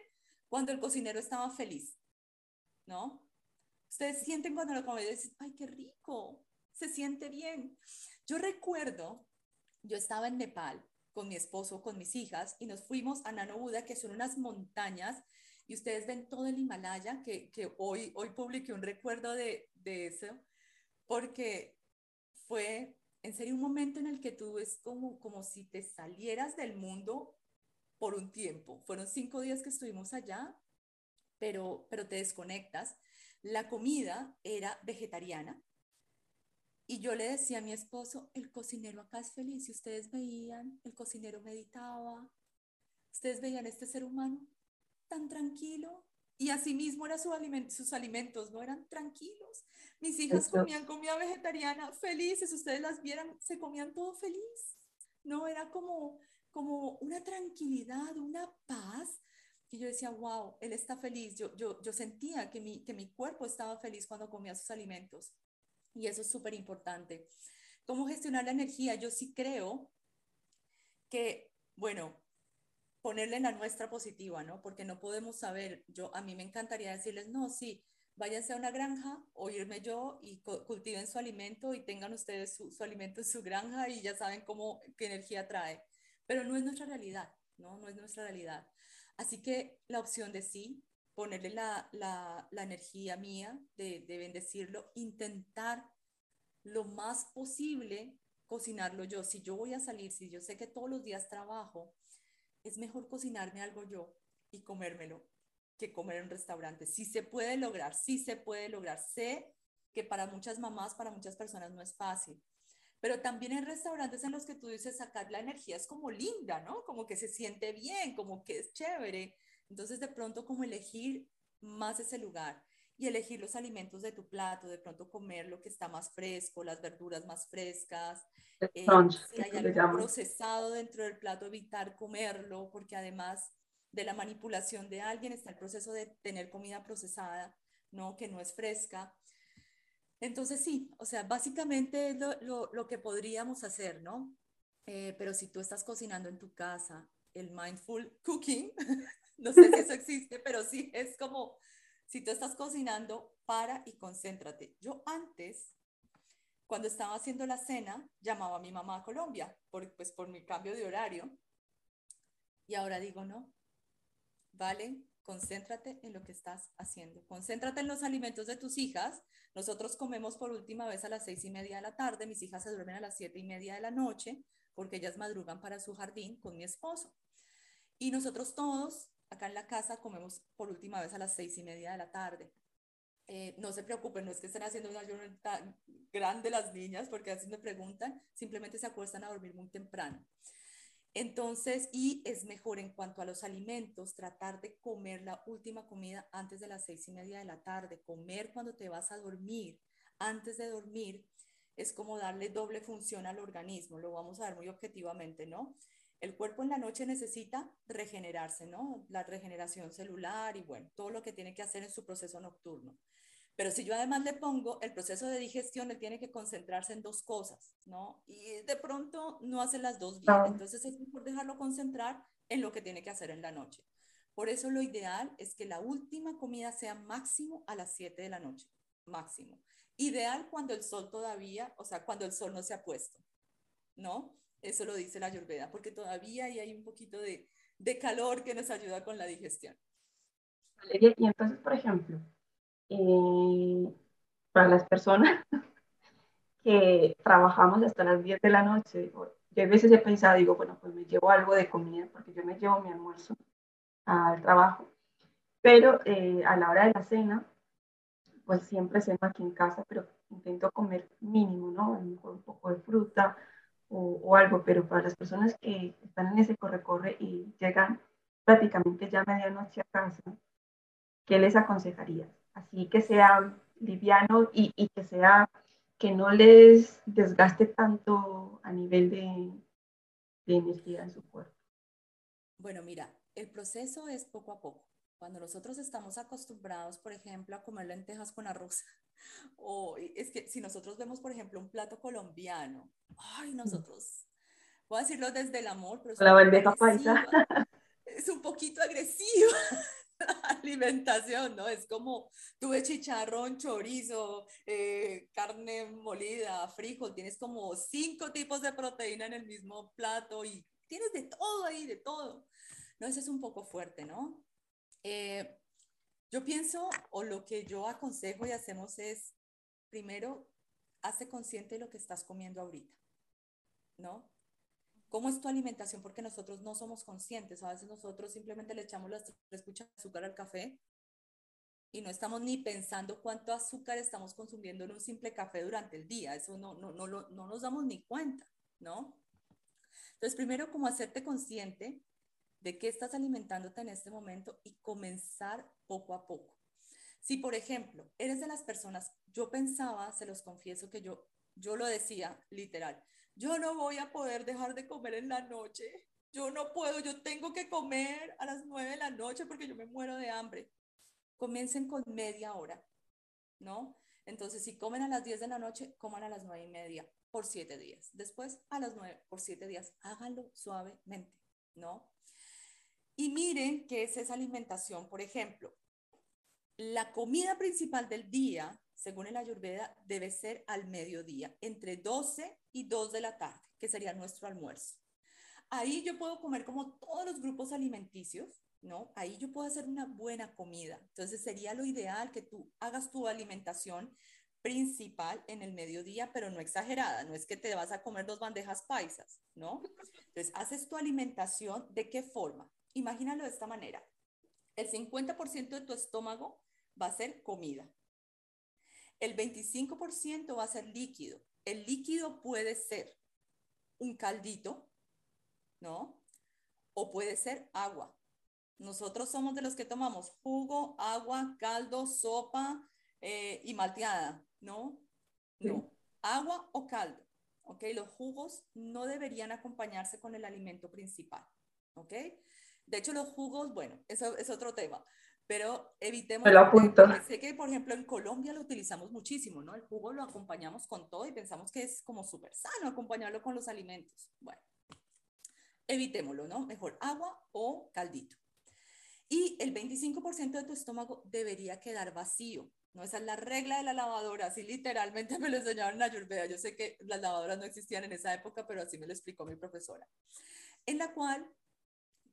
cuando el cocinero estaba feliz, ¿no? Ustedes sienten cuando lo comen dicen, ay, qué rico, se siente bien. Yo recuerdo, yo estaba en Nepal con mi esposo, con mis hijas, y nos fuimos a Nano Buda, que son unas montañas, y ustedes ven todo el Himalaya, que, que hoy, hoy publiqué un recuerdo de, de eso, porque fue en serio un momento en el que tú es como, como si te salieras del mundo por un tiempo. Fueron cinco días que estuvimos allá, pero, pero te desconectas. La comida era vegetariana. Y yo le decía a mi esposo, el cocinero acá es feliz. Si ustedes veían, el cocinero meditaba. Ustedes veían este ser humano tan tranquilo. Y así mismo eran su sus alimentos, ¿no? Eran tranquilos. Mis hijas comían comida vegetariana felices, ustedes las vieran, se comían todo feliz. No, era como, como una tranquilidad, una paz, que yo decía, wow, él está feliz. Yo, yo, yo sentía que mi, que mi cuerpo estaba feliz cuando comía sus alimentos. Y eso es súper importante. ¿Cómo gestionar la energía? Yo sí creo que, bueno, ponerle la nuestra positiva, ¿no? Porque no podemos saber, yo a mí me encantaría decirles, no, sí, váyanse a una granja o irme yo y cultiven su alimento y tengan ustedes su, alimento en su granja y ya saben cómo, qué energía trae. Pero no es nuestra realidad, ¿no? No es nuestra realidad. Así que la opción de sí, ponerle la, la, la energía mía de, de bendecirlo, intentar lo más posible cocinarlo yo. Si yo voy a salir, si yo sé que todos los días trabajo, es mejor cocinarme algo yo y comérmelo que comer en restaurantes. Sí se puede lograr, sí se puede lograr. Sé que para muchas mamás, para muchas personas no es fácil. Pero también en restaurantes en los que tú dices sacar la energía es como linda, ¿no? Como que se siente bien, como que es chévere. Entonces de pronto como elegir más ese lugar y elegir los alimentos de tu plato, de pronto comer lo que está más fresco, las verduras más frescas, eh, si hay algo procesado dentro del plato, evitar comerlo, porque además de la manipulación de alguien, está el proceso de tener comida procesada, ¿no? Que no es fresca. Entonces sí, o sea, básicamente es lo, lo, que podríamos hacer, ¿no? Eh, pero si tú estás cocinando en tu casa, el mindful cooking, no sé si eso existe, pero sí es como, si tú estás cocinando, para y concéntrate. Yo antes, cuando estaba haciendo la cena, llamaba a mi mamá a Colombia, por, pues por mi cambio de horario. Y ahora digo, no, vale, concéntrate en lo que estás haciendo. Concéntrate en los alimentos de tus hijas. Nosotros comemos por última vez a las seis y media de la tarde. Mis hijas se duermen a las siete y media de la noche porque ellas madrugan para su jardín con mi esposo. Y nosotros todos acá en la casa comemos por última vez a las seis y media de la tarde. Eh, no se preocupen, no es que estén haciendo una ayuno tan grande las niñas, porque a veces me preguntan, simplemente se acuestan a dormir muy temprano. Entonces, y es mejor en cuanto a los alimentos, tratar de comer la última comida antes de las seis y media de la tarde, comer cuando te vas a dormir, antes de dormir, es como darle doble función al organismo, lo vamos a ver muy objetivamente, ¿no? El cuerpo en la noche necesita regenerarse, ¿no? La regeneración celular y bueno, todo lo que tiene que hacer en su proceso nocturno. Pero si yo además le pongo el proceso de digestión, él tiene que concentrarse en dos cosas, ¿no? Y de pronto no hace las dos bien. Entonces es mejor dejarlo concentrar en lo que tiene que hacer en la noche. Por eso lo ideal es que la última comida sea máximo a las 7 de la noche, máximo. Ideal cuando el sol todavía, o sea, cuando el sol no se ha puesto, ¿no? Eso lo dice la Ayurveda, porque todavía hay un poquito de, de calor que nos ayuda con la digestión. Y entonces, por ejemplo, eh, para las personas que trabajamos hasta las 10 de la noche. Yo a veces he pensado, digo, bueno, pues me llevo algo de comida, porque yo me llevo mi almuerzo al trabajo, pero eh, a la hora de la cena, pues siempre ceno aquí en casa, pero intento comer mínimo, ¿no? A lo mejor un poco de fruta o, algo, pero para las personas que están en ese corre-corre y llegan prácticamente ya medianoche a casa, ¿qué les aconsejarías? así que sea liviano y, y, que sea que no les desgaste tanto a nivel de, de energía en su cuerpo. Bueno, mira, el proceso es poco a poco. Cuando nosotros estamos acostumbrados, por ejemplo, a comer lentejas con arroz, o es que si nosotros vemos, por ejemplo, un plato colombiano, ay, nosotros, voy a decirlo desde el amor, pero es la bandeja paisa. Es un poquito agresiva. alimentación, ¿no? Es como tuve chicharrón, chorizo, eh, carne molida, frijol, tienes como cinco tipos de proteína en el mismo plato y tienes de todo ahí, de todo. No, eso es un poco fuerte, ¿no? Eh, yo pienso, o lo que yo aconsejo y hacemos es, primero, hace consciente lo que estás comiendo ahorita, ¿no? ¿Cómo es tu alimentación? Porque nosotros no somos conscientes. A veces nosotros simplemente le echamos las tres de azúcar al café y no estamos ni pensando cuánto azúcar estamos consumiendo en un simple café durante el día. Eso no, no, no, no nos damos ni cuenta, ¿no? Entonces, primero, como hacerte consciente de qué estás alimentándote en este momento y comenzar poco a poco. Si, por ejemplo, eres de las personas, yo pensaba, se los confieso que yo, yo lo decía literal, yo no voy a poder dejar de comer en la noche. Yo no puedo, yo tengo que comer a las nueve de la noche porque yo me muero de hambre. Comiencen con media hora, ¿no? Entonces, si comen a las 10 de la noche, coman a las nueve y media por siete días. Después, a las nueve por siete días. Háganlo suavemente, ¿no? Y miren qué es esa alimentación. Por ejemplo, la comida principal del día según el Ayurveda, debe ser al mediodía, entre 12 y 2 de la tarde, que sería nuestro almuerzo. Ahí yo puedo comer como todos los grupos alimenticios, ¿no? Ahí yo puedo hacer una buena comida. Entonces sería lo ideal que tú hagas tu alimentación principal en el mediodía, pero no exagerada, no es que te vas a comer dos bandejas paisas, ¿no? Entonces, haces tu alimentación de qué forma? Imagínalo de esta manera. El 50% de tu estómago va a ser comida, el 25% va a ser líquido. El líquido puede ser un caldito, ¿no? O puede ser agua. Nosotros somos de los que tomamos jugo, agua, caldo, sopa eh, y malteada, ¿no? No. Agua o caldo. ¿Ok? Los jugos no deberían acompañarse con el alimento principal. ¿Ok? De hecho, los jugos, bueno, eso es otro tema. Pero evitemos. lo apunto. Sé que, por ejemplo, en Colombia lo utilizamos muchísimo, ¿no? El jugo lo acompañamos con todo y pensamos que es como súper sano acompañarlo con los alimentos. Bueno, evitémoslo, ¿no? Mejor agua o caldito. Y el 25% de tu estómago debería quedar vacío. ¿no? Esa es la regla de la lavadora, así literalmente me lo enseñaron en Ayurveda. Yo sé que las lavadoras no existían en esa época, pero así me lo explicó mi profesora. En la cual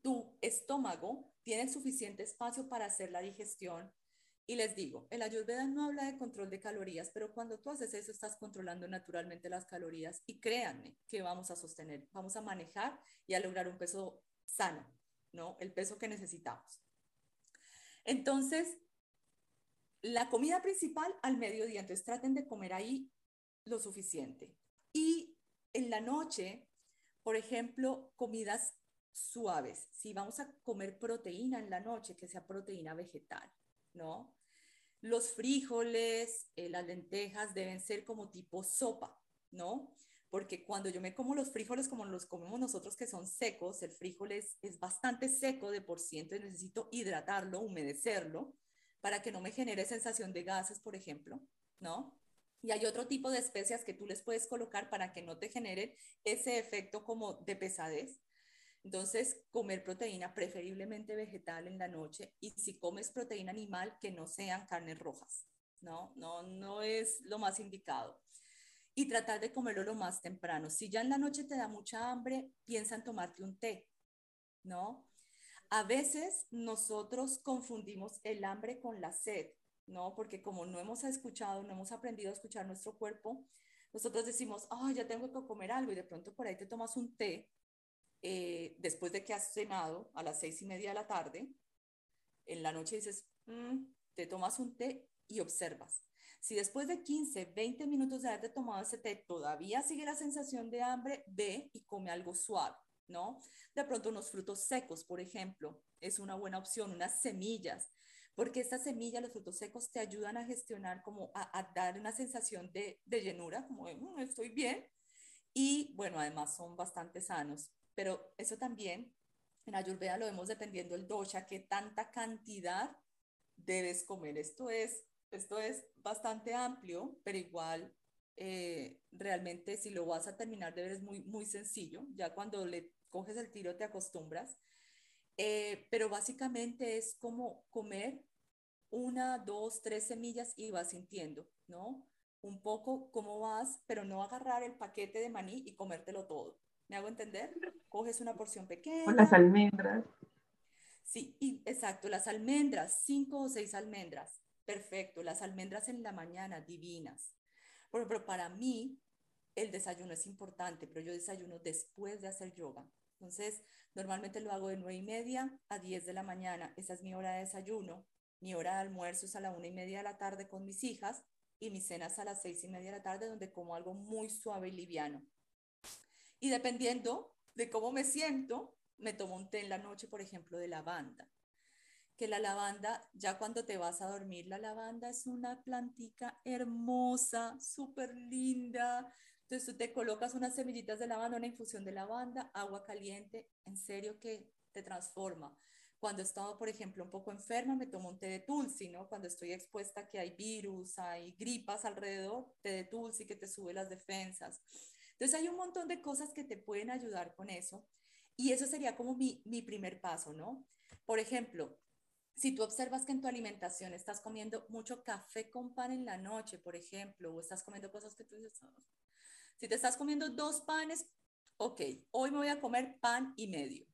tu estómago tiene suficiente espacio para hacer la digestión. Y les digo, el Ayurveda no habla de control de calorías, pero cuando tú haces eso estás controlando naturalmente las calorías y créanme que vamos a sostener, vamos a manejar y a lograr un peso sano, ¿no? El peso que necesitamos. Entonces, la comida principal al mediodía, entonces traten de comer ahí lo suficiente. Y en la noche, por ejemplo, comidas suaves. Si vamos a comer proteína en la noche, que sea proteína vegetal, ¿no? Los frijoles, eh, las lentejas deben ser como tipo sopa, ¿no? Porque cuando yo me como los frijoles como los comemos nosotros que son secos, el frijol es, bastante seco de por sí, entonces necesito hidratarlo, humedecerlo, para que no me genere sensación de gases, por ejemplo, ¿no? Y hay otro tipo de especias que tú les puedes colocar para que no te generen ese efecto como de pesadez. Entonces, comer proteína preferiblemente vegetal en la noche y si comes proteína animal, que no sean carnes rojas, ¿no? No, no es lo más indicado. Y tratar de comerlo lo más temprano. Si ya en la noche te da mucha hambre, piensa en tomarte un té, ¿no? A veces nosotros confundimos el hambre con la sed, ¿no? Porque como no hemos escuchado, no hemos aprendido a escuchar nuestro cuerpo, nosotros decimos, oh, ya tengo que comer algo y de pronto por ahí te tomas un té eh, después de que has cenado a las seis y media de la tarde, en la noche dices, mm", te tomas un té y observas. Si después de 15, 20 minutos de haberte tomado ese té todavía sigue la sensación de hambre, ve y come algo suave, ¿no? De pronto unos frutos secos, por ejemplo, es una buena opción, unas semillas, porque estas semillas, los frutos secos, te ayudan a gestionar, como a, dar una sensación de, llenura, como de, mm, estoy bien. Y bueno, además son bastante sanos pero eso también en Ayurveda lo vemos dependiendo del dosha, qué tanta cantidad debes comer. Esto es, esto es bastante amplio, pero igual eh, realmente si lo vas a terminar de ver es muy, muy sencillo. Ya cuando le coges el tiro te acostumbras. Eh, pero básicamente es como comer una, dos, tres semillas y vas sintiendo, ¿no? Un poco cómo vas, pero no agarrar el paquete de maní y comértelo todo. ¿Me hago entender? Coges una porción pequeña. Con las almendras. Sí, exacto, las almendras, cinco o seis almendras. Perfecto, las almendras en la mañana, divinas. Pero, pero para mí, el desayuno es importante, pero yo desayuno después de hacer yoga. Entonces, normalmente lo hago de nueve y media a 10 de la mañana. Esa es mi hora de desayuno. Mi hora de almuerzo es a la una y media de la tarde con mis hijas y mis cenas a las seis y media de la tarde, donde como algo muy suave y liviano. Y dependiendo de cómo me siento, me tomo un té en la noche, por ejemplo, de lavanda. Que la lavanda, ya cuando te vas a dormir, la lavanda es una plantica hermosa, súper linda. Entonces tú te colocas unas semillitas de lavanda, una infusión de lavanda, agua caliente, en serio que te transforma. Cuando estaba, por ejemplo, un poco enferma, me tomo un té de tulsi, ¿no? Cuando estoy expuesta que hay virus, hay gripas alrededor, té de tulsi que te sube las defensas. Entonces hay un montón de cosas que te pueden ayudar con eso y eso sería como mi, mi primer paso, ¿no? Por ejemplo, si tú observas que en tu alimentación estás comiendo mucho café con pan en la noche, por ejemplo, o estás comiendo cosas que tú dices, oh". si te estás comiendo dos panes, ok, hoy me voy a comer pan y medio.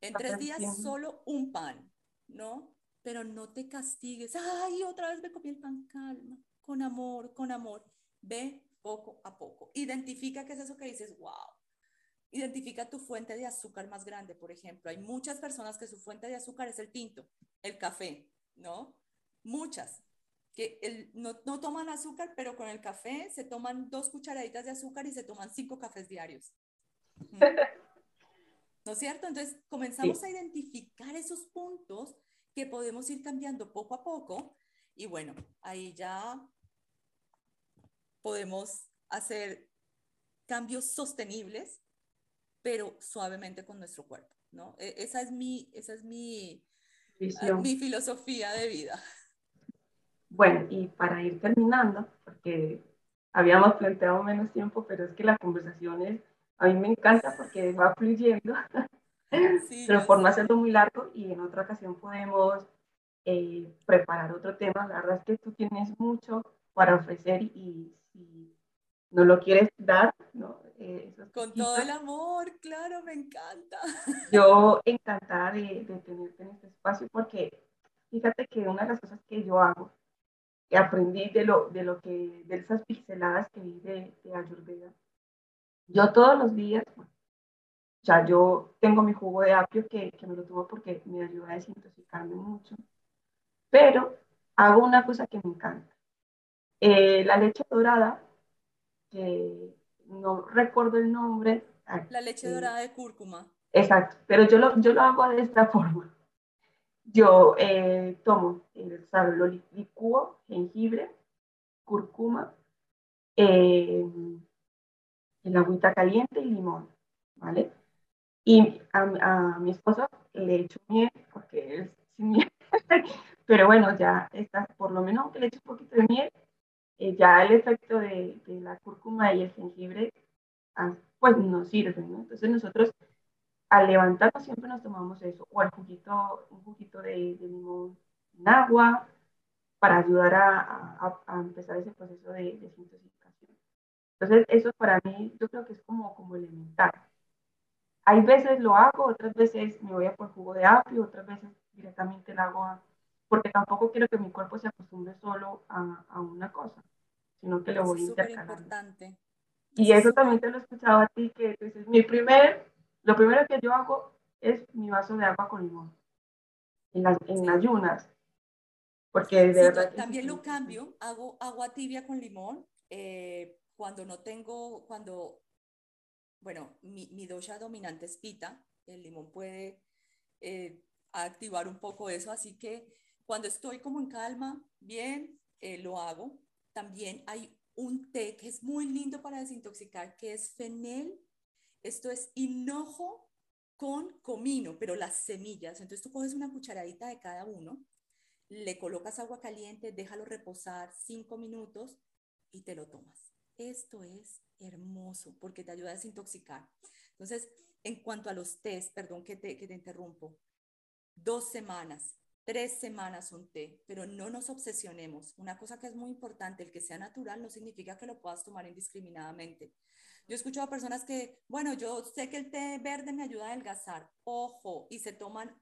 En tres días solo un pan, ¿no? Pero no te castigues, ay, otra vez me comí el pan, calma, con amor, con amor. Ve poco a poco. Identifica qué es eso que dices, wow. Identifica tu fuente de azúcar más grande, por ejemplo. Hay muchas personas que su fuente de azúcar es el tinto, el café, ¿no? Muchas que el, no, no, toman azúcar, pero con el café se toman dos cucharaditas de azúcar y se toman cinco cafés diarios. ¿No es cierto? Entonces comenzamos a identificar esos puntos que podemos ir cambiando poco a poco y bueno, ahí ya podemos hacer cambios sostenibles, pero suavemente con nuestro cuerpo, ¿no? E, esa es mi, esa es mi, mi filosofía de vida. Bueno, y para ir terminando, porque habíamos planteado menos tiempo, pero es que la conversación es, a mí me encanta porque va fluyendo, pero por no hacerlo muy largo y en otra ocasión podemos eh, preparar otro tema. La verdad es que tú tienes mucho para ofrecer y si no lo quieres dar, ¿no? Eh, Con todo el amor, claro, me encanta. Yo encantada de, de tenerte en este espacio porque fíjate que una de las cosas que yo hago, que aprendí de, lo, de, lo que, de esas pinceladas que vi de, de Ayurveda, yo todos los días, ya yo tengo mi jugo de apio que, que me lo tomo porque me ayuda a desintoxicarme mucho, pero hago una cosa que me encanta. Eh, la leche dorada, que no recuerdo el nombre. La leche dorada de cúrcuma. Exacto, pero yo lo, yo lo hago de esta forma. Yo eh, tomo, el lo licúo, jengibre, cúrcuma, eh, el agüita caliente y limón, ¿vale? Y a, mi esposo le echo miel, porque es sin miel, pero bueno, ya está, por lo menos que le eche un poquito de miel, eh, ya el efecto de, de, la cúrcuma y el jengibre, ah, pues nos sirve, ¿no? Entonces nosotros al levantarnos siempre nos tomamos eso, o el juguito, un juguito de, de limón en agua, para ayudar a, a, a, empezar ese proceso de desintoxicación. Entonces, eso para mí, yo creo que es como, como elemental. Hay veces lo hago, otras veces me voy a por jugo de apio, otras veces directamente lo hago porque tampoco quiero que mi cuerpo se acostumbre solo a, a una cosa, sino que lo voy a intercalar. Y eso también te lo he escuchado a ti, que dices, mi primer, lo primero que yo hago es mi vaso de agua con limón, en las en ayunas. Porque de verdad... También lo cambio, hago agua tibia con limón, eh, cuando no tengo, cuando, bueno, mi, mi dosha dominante es pita, el limón puede eh, activar un poco eso, así que cuando estoy como en calma, bien, eh, lo hago. También hay un té que es muy lindo para desintoxicar, que es fenel. Esto es hinojo con comino, pero las semillas. Entonces tú coges una cucharadita de cada uno, le colocas agua caliente, déjalo reposar cinco minutos y te lo tomas. Esto es hermoso porque te ayuda a desintoxicar. Entonces, en cuanto a los tés, perdón que te, que te interrumpo, dos semanas, tres semanas un té, pero no nos obsesionemos. Una cosa que es muy importante, el que sea natural no significa que lo puedas tomar indiscriminadamente. Yo he escuchado a personas que, bueno, yo sé que el té verde me ayuda a adelgazar. Ojo, y se toman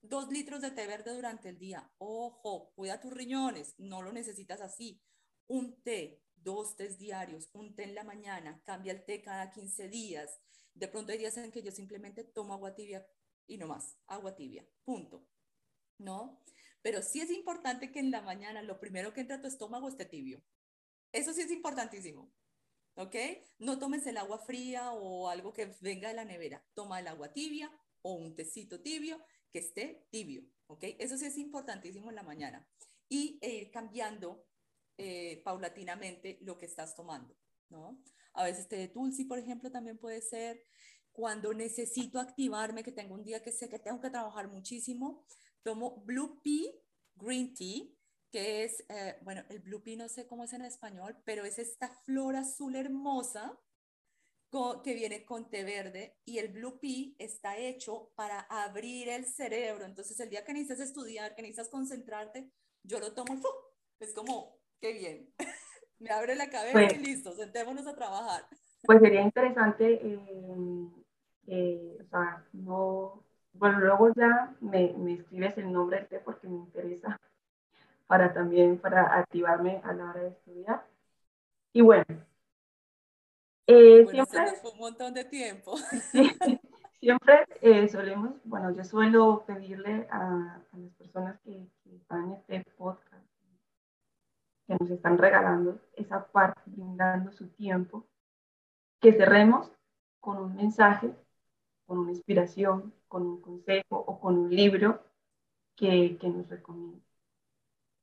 dos litros de té verde durante el día. Ojo, cuida tus riñones, no lo necesitas así. Un té, dos tés diarios, un té en la mañana, cambia el té cada 15 días. De pronto hay días en que yo simplemente tomo agua tibia y no más, agua tibia, punto. ¿No? Pero sí es importante que en la mañana lo primero que entra a tu estómago esté tibio. Eso sí es importantísimo. ¿Ok? No tomes el agua fría o algo que venga de la nevera. Toma el agua tibia o un tecito tibio que esté tibio. ¿Ok? Eso sí es importantísimo en la mañana. Y ir cambiando eh, paulatinamente lo que estás tomando. ¿no? A veces té de tulsi, por ejemplo, también puede ser. Cuando necesito activarme, que tengo un día que sé que tengo que trabajar muchísimo, tomo Blue Pea Green Tea, que es, eh, bueno, el Blue Pea no sé cómo es en español, pero es esta flor azul hermosa que viene con té verde y el Blue Pea está hecho para abrir el cerebro. Entonces, el día que necesitas estudiar, que necesitas concentrarte, yo lo tomo, es como, qué bien. Me abre la cabeza y pues listo, sentémonos a trabajar. Pues sería interesante, eh, eh, o sea, no, bueno, luego ya me, me escribes el nombre del té porque me interesa para también, para activarme a la hora de estudiar. Y bueno, eh, bueno siempre... fue un montón de tiempo. siempre eh, solemos, bueno, yo suelo pedirle a, a las personas que, que, están en este podcast, que nos están regalando esa parte, brindando su tiempo, que cerremos con un mensaje, con una inspiración, con un consejo o con un libro que, que nos recomiende.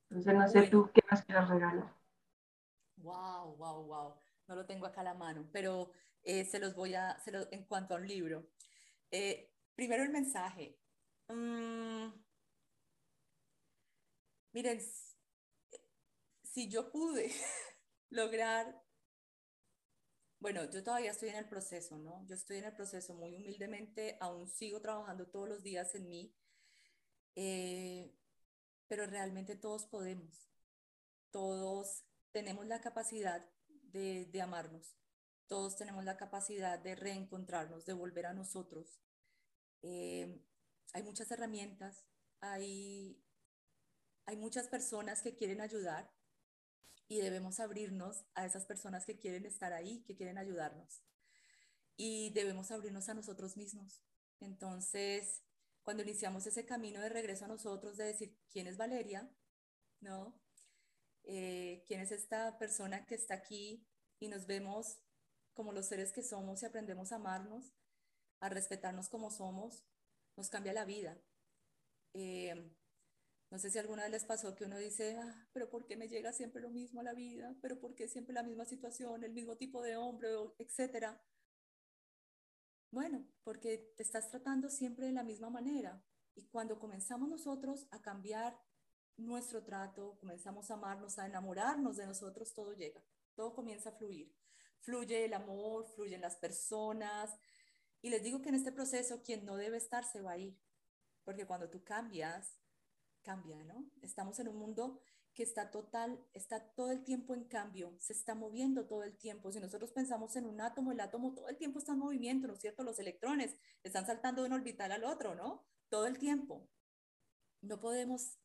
Entonces, no sé tú qué nos quieras regalar. Wow, wow, wow. No lo tengo acá a la mano, pero eh, se los voy a, en cuanto a un libro. Eh, primero el mensaje. Mm, miren, si yo pude lograr bueno, yo todavía estoy en el proceso, ¿no? Yo estoy en el proceso muy humildemente, aún sigo trabajando todos los días en mí, eh, pero realmente todos podemos. Todos tenemos la capacidad de, de amarnos. Todos tenemos la capacidad de reencontrarnos, de volver a nosotros. Eh, hay muchas herramientas, hay, hay muchas personas que quieren ayudar y debemos abrirnos a esas personas que quieren estar ahí, que quieren ayudarnos. Y debemos abrirnos a nosotros mismos. Entonces, cuando iniciamos ese camino de regreso a nosotros, de decir, ¿quién es Valeria? ¿No? Eh, ¿Quién es esta persona que está aquí? Y nos vemos como los seres que somos y aprendemos a amarnos, a respetarnos como somos, nos cambia la vida. Eh, no sé si alguna vez les pasó que uno dice, ah, pero ¿por qué me llega siempre lo mismo a la vida? ¿Pero por qué siempre la misma situación, el mismo tipo de hombre, etcétera? Bueno, porque te estás tratando siempre de la misma manera. Y cuando comenzamos nosotros a cambiar nuestro trato, comenzamos a amarnos, a enamorarnos de nosotros, todo llega, todo comienza a fluir. Fluye el amor, fluyen las personas. Y les digo que en este proceso quien no debe estar se va a ir, porque cuando tú cambias, cambia, ¿no? Estamos en un mundo que está total, está todo el tiempo en cambio, se está moviendo todo el tiempo. Si nosotros pensamos en un átomo, el átomo todo el tiempo está en movimiento, ¿no es cierto? Los electrones están saltando de un orbital al otro, ¿no? Todo el tiempo. No podemos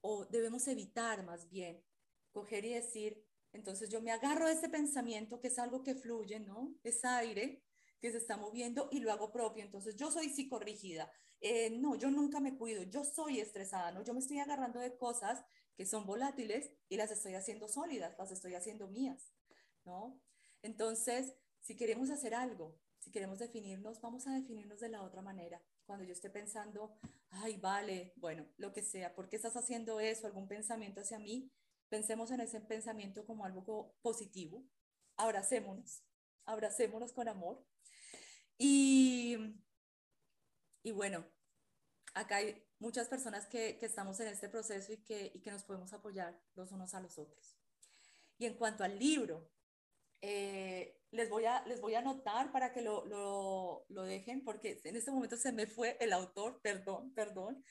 o debemos evitar más bien coger y decir, entonces yo me agarro a ese pensamiento que es algo que fluye, ¿no? Es aire que se está moviendo y lo hago propio. Entonces yo soy psicorrígida. Eh, no, yo nunca me cuido, yo soy estresada, ¿no? Yo me estoy agarrando de cosas que son volátiles y las estoy haciendo sólidas, las estoy haciendo mías, ¿no? Entonces, si queremos hacer algo, si queremos definirnos, vamos a definirnos de la otra manera. Cuando yo esté pensando, ay, vale, bueno, lo que sea, ¿por qué estás haciendo eso? Algún pensamiento hacia mí, pensemos en ese pensamiento como algo positivo. Abracémonos, abracémonos con amor. Y, y bueno, acá hay muchas personas que, que estamos en este proceso y que, y que, nos podemos apoyar los unos a los otros. Y en cuanto al libro, eh, les, voy a, les voy a anotar para que lo, lo, lo, dejen, porque en este momento se me fue el autor, perdón, perdón,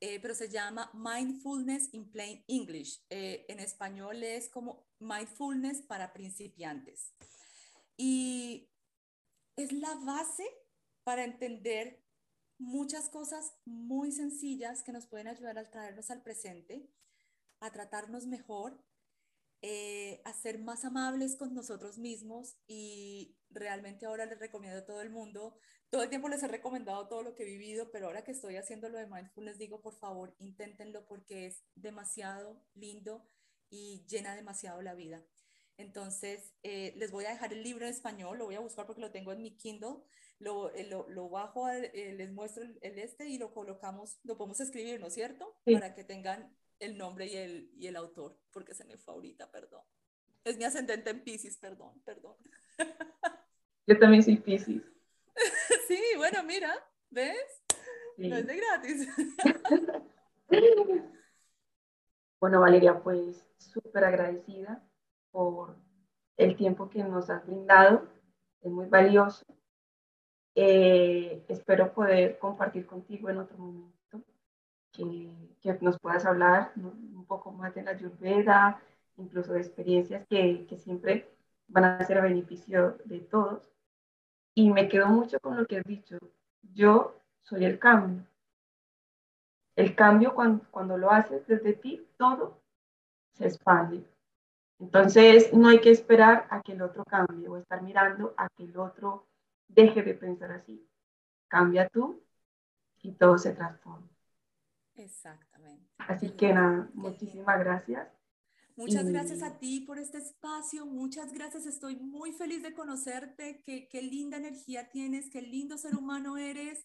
eh, pero se llama Mindfulness in Plain English. Eh, en español es como Mindfulness para principiantes. Y es la base para entender muchas cosas muy sencillas que nos pueden ayudar a traernos al presente, a tratarnos mejor, eh, a ser más amables con nosotros mismos y realmente ahora les recomiendo a todo el mundo, todo el tiempo les he recomendado todo lo que he vivido, pero ahora que estoy haciendo lo de mindfulness digo, por favor, inténtenlo porque es demasiado lindo y llena demasiado la vida. Entonces, eh, les voy a dejar el libro en español, lo voy a buscar porque lo tengo en mi Kindle, lo, eh, lo, lo bajo, eh, les muestro el, este y lo colocamos, lo podemos escribir, ¿no es cierto? Para que tengan el nombre y el, y el autor, porque se me fue ahorita, perdón. Es mi ascendente en Pisces, perdón, perdón. Yo también soy Pisces. sí, bueno, mira, ¿ves? No es de gratis. bueno, Valeria, pues súper agradecida por el tiempo que nos has brindado. Es muy valioso. Eh, espero poder compartir contigo en otro momento, que, que nos puedas hablar un poco más de la Ayurveda, incluso de experiencias que, que siempre van a ser a beneficio de todos. Y me quedo mucho con lo que has dicho. Yo soy el cambio. El cambio cuando, cuando lo haces desde ti, todo se expande. Entonces, no hay que esperar a que el otro cambie o estar mirando a que el otro deje de pensar así. Cambia tú y todo se transforma. Exactamente. Así que nada, muchísimas gracias. Muchas gracias a ti por este espacio, muchas gracias, estoy muy feliz de conocerte, qué, qué linda energía tienes, qué lindo ser humano eres.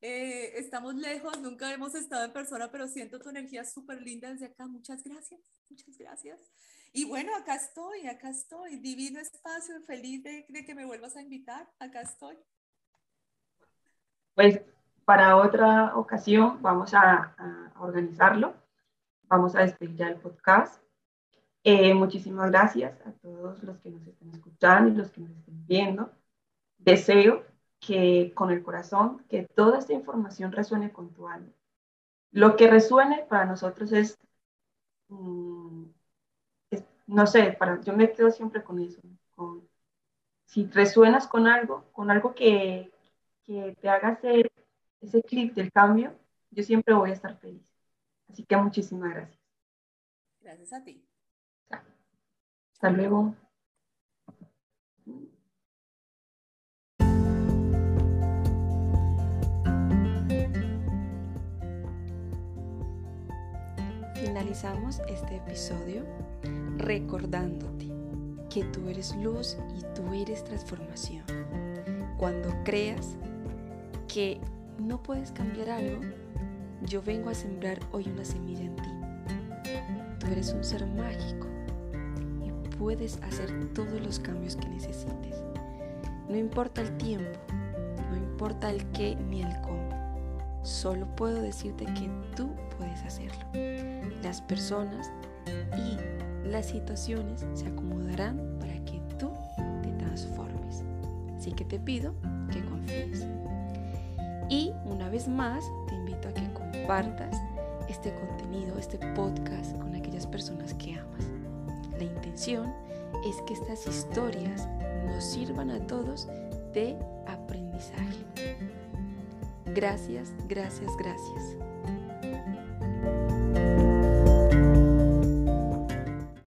Eh, estamos lejos, nunca hemos estado en persona, pero siento tu energía súper linda desde acá. Muchas gracias, muchas gracias. Y bueno, acá estoy, acá estoy, divino espacio, feliz de, que me vuelvas a invitar, acá estoy. Pues para otra ocasión vamos a, organizarlo, vamos a despedir ya el podcast. Eh, muchísimas gracias a todos los que nos están escuchando y los que nos estén viendo. Deseo que con el corazón, que toda esta información resuene con tu alma. Lo que resuene para nosotros es mm, no sé, para, yo me quedo siempre con eso, si resuenas con algo, con algo que, que te haga hacer ese clip del cambio, yo siempre voy a estar feliz. Así que muchísimas gracias. Gracias a ti. Hasta luego. Finalizamos este episodio recordándote que tú eres luz y tú eres transformación. Cuando creas que no puedes cambiar algo, yo vengo a sembrar hoy una semilla en ti. Tú eres un ser mágico y puedes hacer todos los cambios que necesites. No importa el tiempo, no importa el qué ni el cómo. Solo puedo decirte que tú puedes hacerlo. Las personas y las situaciones se acomodarán para que tú te transformes. Así que te pido que confíes. Y una vez más, te invito a que compartas este contenido, este podcast con aquellas personas que amas. La intención es que estas historias nos sirvan a todos de aprendizaje. Gracias, gracias, gracias.